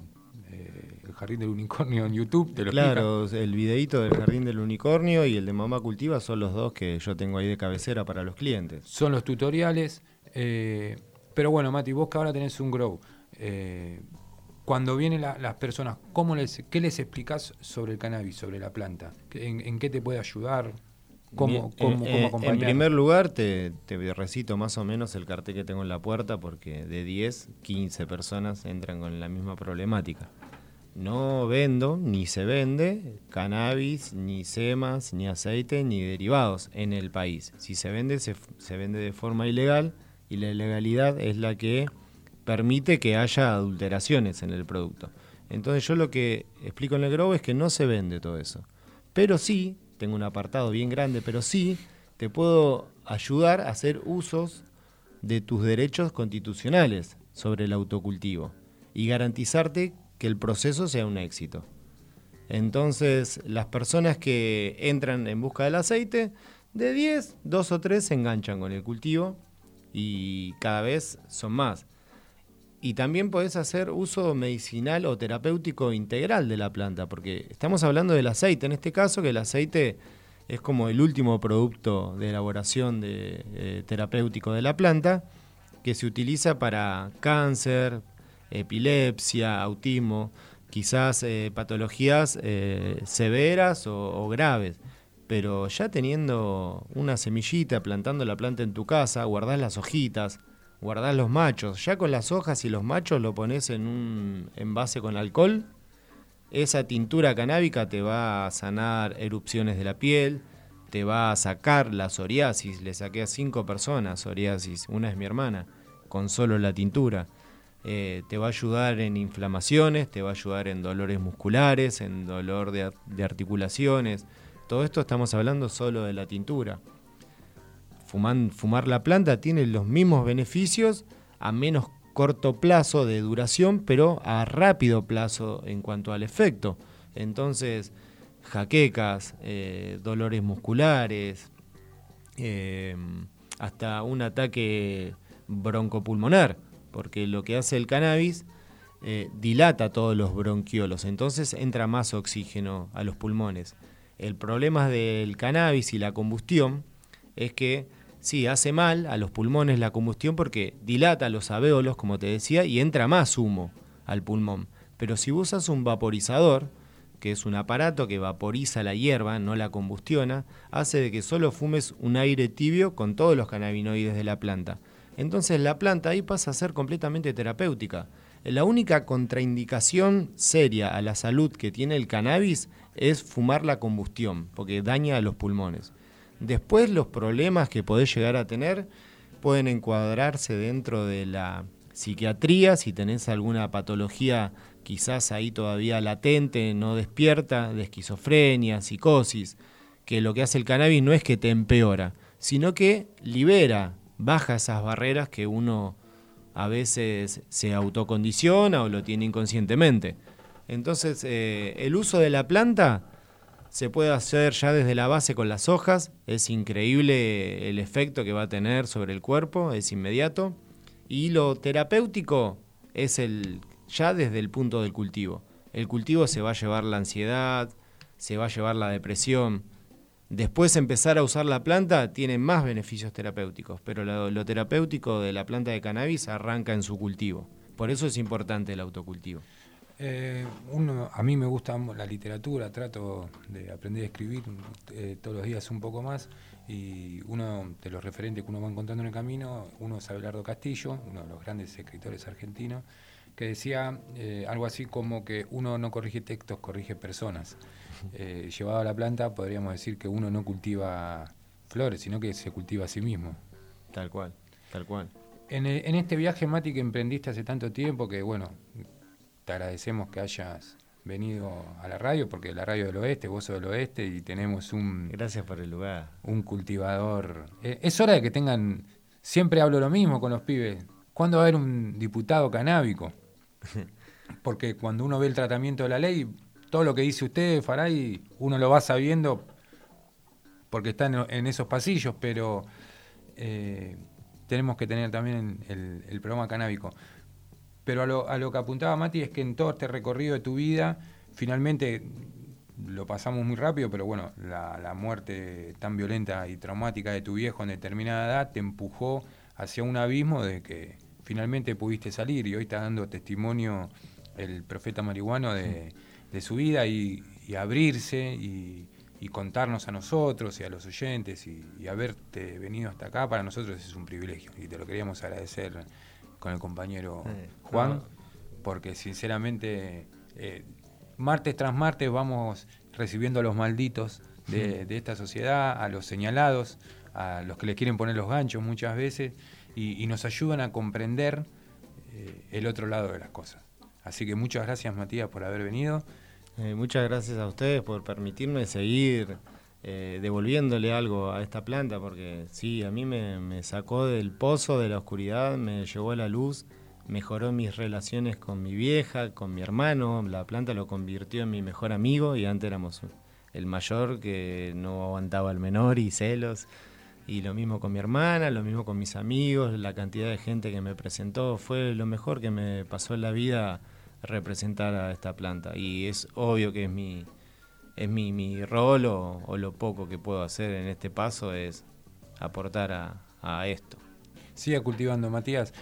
eh, el jardín del unicornio en YouTube, te lo explica. Claro, el videíto del Jardín del Unicornio y el de Mamá Cultiva son los dos que yo tengo ahí de cabecera para los clientes. son los tutoriales. eh, pero bueno, Mati, vos que ahora tenés un grow, eh, cuando vienen la- las personas, ¿cómo les, ¿qué les explicás sobre el cannabis, sobre la planta? ¿En, en qué te puede ayudar? ¿Cómo, cómo, eh, cómo eh? En primer lugar, te, te recito más o menos el cartel que tengo en la puerta porque de 10, 15 personas entran con la misma problemática. No vendo, ni se vende cannabis, ni semas, ni aceite, ni derivados en el país. Si se vende, se, se vende de forma ilegal y la ilegalidad es la que permite que haya adulteraciones en el producto. Entonces yo lo que explico en el Grow es que no se vende todo eso. Pero sí, tengo un apartado bien grande, pero sí te puedo ayudar a hacer usos de tus derechos constitucionales sobre el autocultivo y garantizarte que el proceso sea un éxito. Entonces, las personas que entran en busca del aceite, de 10, dos o tres se enganchan con el cultivo y cada vez son más. Y también podés hacer uso medicinal o terapéutico integral de la planta, porque estamos hablando del aceite, en este caso que el aceite es como el último producto de elaboración de, eh, terapéutico de la planta, que se utiliza para cáncer, epilepsia, autismo, quizás eh, patologías eh, severas o, o graves. Pero ya teniendo una semillita, plantando la planta en tu casa, guardás las hojitas, guardás los machos. Ya con las hojas y los machos lo pones en un envase con alcohol. Esa tintura canábica te va a sanar erupciones de la piel, te va a sacar la psoriasis. Le saqué a cinco personas psoriasis, una es mi hermana, con solo la tintura. Eh, te va a ayudar en inflamaciones, te va a ayudar en dolores musculares, en dolor de, de articulaciones. Todo esto estamos hablando solo de la tintura. Fumar la planta tiene los mismos beneficios a menos corto plazo de duración, pero a rápido plazo en cuanto al efecto. Entonces, jaquecas, eh, dolores musculares, eh, hasta un ataque broncopulmonar, porque lo que hace el cannabis eh, dilata todos los bronquiolos, entonces entra más oxígeno a los pulmones. El problema del cannabis y la combustión es que sí, hace mal a los pulmones la combustión porque dilata los alvéolos, como te decía, y entra más humo al pulmón. Pero si usas un vaporizador, que es un aparato que vaporiza la hierba, no la combustiona, hace de que solo fumes un aire tibio con todos los cannabinoides de la planta. Entonces la planta ahí pasa a ser completamente terapéutica. La única contraindicación seria a la salud que tiene el cannabis es fumar la combustión, porque daña a los pulmones. Después los problemas que podés llegar a tener pueden encuadrarse dentro de la psiquiatría, si tenés alguna patología quizás ahí todavía latente, no despierta, de esquizofrenia, psicosis, que lo que hace el cannabis no es que te empeora, sino que libera, baja esas barreras que uno a veces se autocondiciona o lo tiene inconscientemente. Entonces, eh, el uso de la planta se puede hacer ya desde la base con las hojas, es increíble el efecto que va a tener sobre el cuerpo, es inmediato, y lo terapéutico es el ya desde el punto del cultivo. El cultivo se va a llevar la ansiedad, se va a llevar la depresión. Después empezar a usar la planta tiene más beneficios terapéuticos, pero lo, lo terapéutico de la planta de cannabis arranca en su cultivo. Por eso es importante el autocultivo. Eh, uno, a mí me gusta la literatura, trato de aprender a escribir eh, todos los días un poco más y uno de los referentes que uno va encontrando en el camino, uno es Abelardo Castillo, uno de los grandes escritores argentinos, que decía eh, algo así como que uno no corrige textos, corrige personas. Eh, llevado a la planta podríamos decir que uno no cultiva flores, sino que se cultiva a sí mismo. Tal cual, tal cual. En, en este viaje, Mati, que emprendiste hace tanto tiempo, que bueno, te agradecemos que hayas venido a la radio, porque la radio del oeste, vos sos del oeste y tenemos un, Gracias por el lugar. un cultivador. Eh, es hora de que tengan, siempre hablo lo mismo con los pibes, ¿cuándo va a haber un diputado canábico? Porque cuando uno ve el tratamiento de la ley, todo lo que dice usted, Faray, uno lo va sabiendo porque está en, en esos pasillos, pero eh, tenemos que tener también el, el programa canábico. Pero a lo, a lo que apuntaba Mati es que en todo este recorrido de tu vida, finalmente lo pasamos muy rápido, pero bueno, la, la muerte tan violenta y traumática de tu viejo en determinada edad te empujó hacia un abismo de que finalmente pudiste salir. Y hoy está dando testimonio el profeta marihuano de, de su vida y, y abrirse y, y contarnos a nosotros y a los oyentes y, y haberte venido hasta acá, para nosotros es un privilegio y te lo queríamos agradecer con el compañero Eh, Juan, no. porque sinceramente eh, martes tras martes vamos recibiendo a los malditos de, de esta sociedad, a los señalados, a los que le quieren poner los ganchos muchas veces y, y nos ayudan a comprender eh, el otro lado de las cosas. Así que muchas gracias Matías por haber venido. Eh, muchas gracias a ustedes por permitirme seguir eh, devolviéndole algo a esta planta, porque sí, a mí me, me sacó del pozo de la oscuridad, me llevó a la luz, mejoró mis relaciones con mi vieja, con mi hermano, la planta lo convirtió en mi mejor amigo y antes éramos el mayor que no aguantaba al menor y celos. Y lo mismo con mi hermana, lo mismo con mis amigos, la cantidad de gente que me presentó, fue lo mejor que me pasó en la vida representar a esta planta. Y es obvio que es mi, es mi, mi rol o, o lo poco que puedo hacer en este paso es aportar a, a esto. Siga cultivando Matías.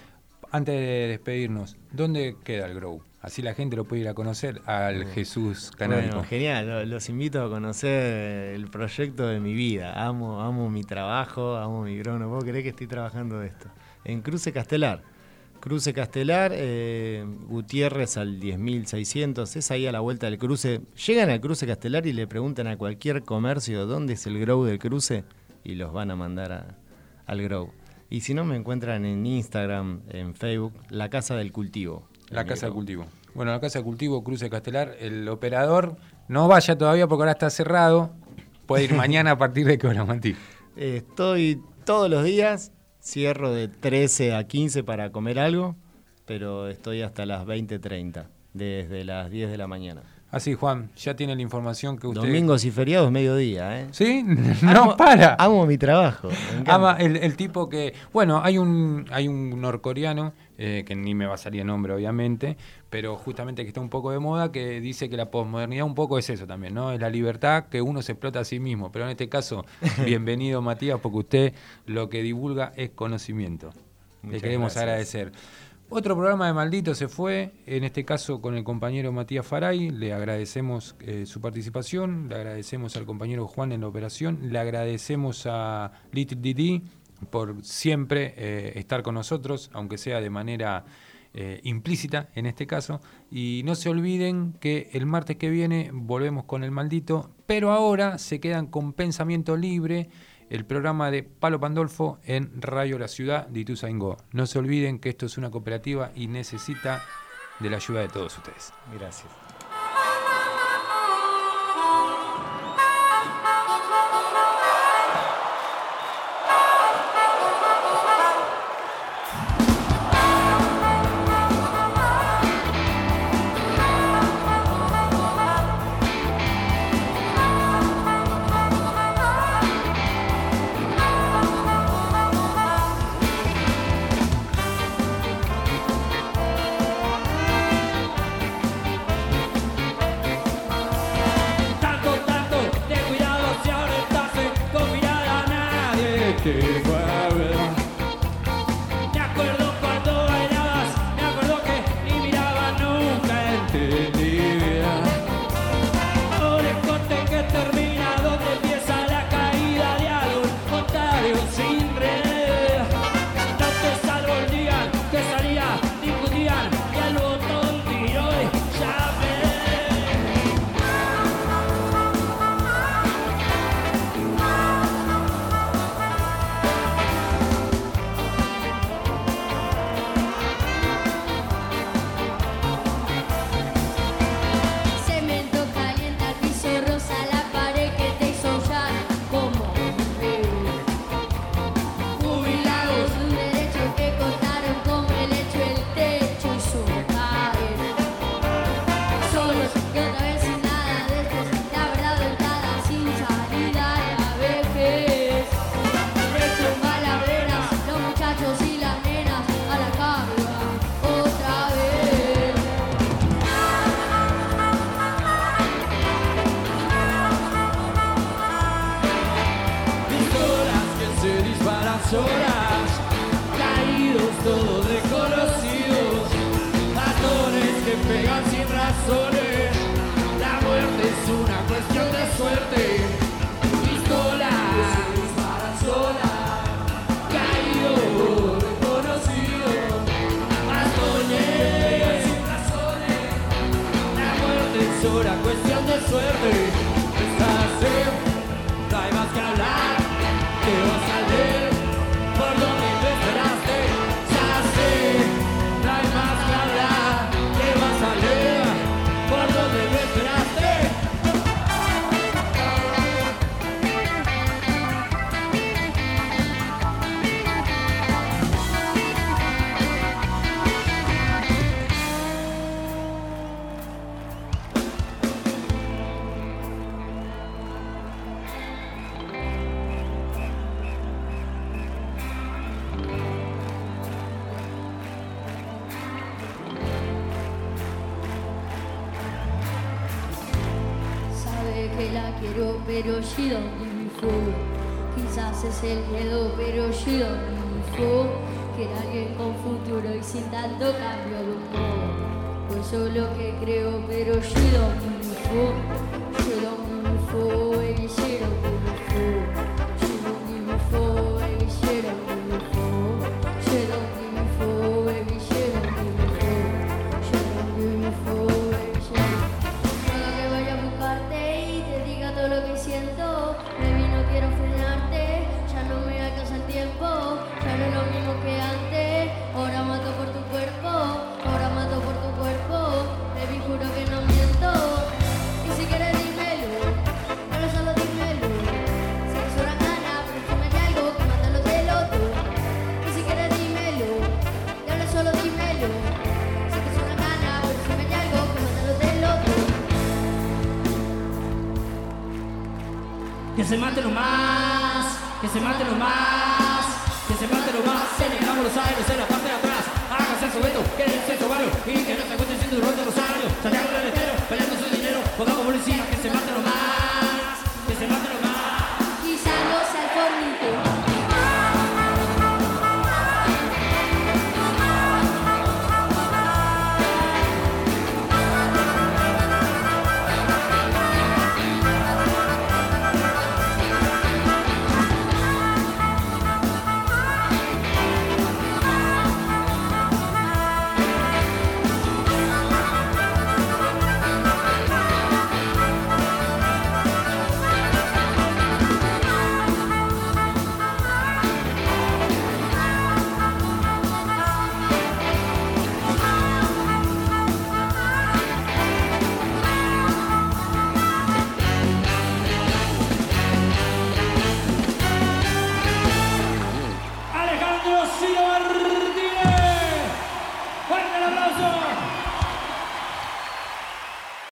Antes de despedirnos, ¿dónde queda el Grow? Así la gente lo puede ir a conocer al Jesús Canábico. Bueno, genial, lo- los invito a conocer el proyecto de mi vida. Amo, amo mi trabajo, amo mi grow, no puedo creer que estoy trabajando de esto. En Cruce Castelar. Cruce Castelar, eh, Gutiérrez al 10.600, es ahí a la vuelta del cruce. Llegan al Cruce Castelar y le preguntan a cualquier comercio dónde es el grow del cruce y los van a mandar a- al grow. Y si no, me encuentran en Instagram, en Facebook, La Casa del Cultivo. La Casa de grow. Cultivo. Bueno, la Casa de Cultivo, Cruce Castelar, el operador no vaya todavía porque ahora está cerrado. Puede ir mañana a partir de qué hora, Mati. Estoy todos los días, cierro de 13 a 15 para comer algo, pero estoy hasta las 20.30, desde las 10 de la mañana. Así, Juan, ya tiene la información que usted. Domingos y feriados, mediodía, ¿eh? ¿Sí? No para. Amo mi trabajo. Ama el, el tipo que. Bueno, hay un, hay un norcoreano eh, que ni me va a salir el nombre obviamente, pero justamente que está un poco de moda, que dice que la posmodernidad un poco es eso también, ¿no? Es la libertad que uno se explota a sí mismo, pero en este caso, bienvenido Matías, porque usted lo que divulga es conocimiento. Le queremos gracias. agradecer. Otro programa de Maldito se fue, en este caso con el compañero Matías Faray. Le agradecemos eh, su participación, le agradecemos al compañero Juan en la operación, le agradecemos a Little Didi por siempre eh, estar con nosotros, aunque sea de manera eh, implícita en este caso. Y no se olviden que el martes que viene volvemos con el Maldito, pero ahora se quedan con Pensamiento Libre el programa de Palo Pandolfo en Radio La Ciudad de Ituzaingó. No se olviden que esto es una cooperativa y necesita de la ayuda de todos ustedes. Gracias. Give me fuck. Quizás es el miedo, pero she don't give me fuck. Quiere alguien con futuro y sin tanto cambio de humor. Pues yo lo que creo, pero she don't give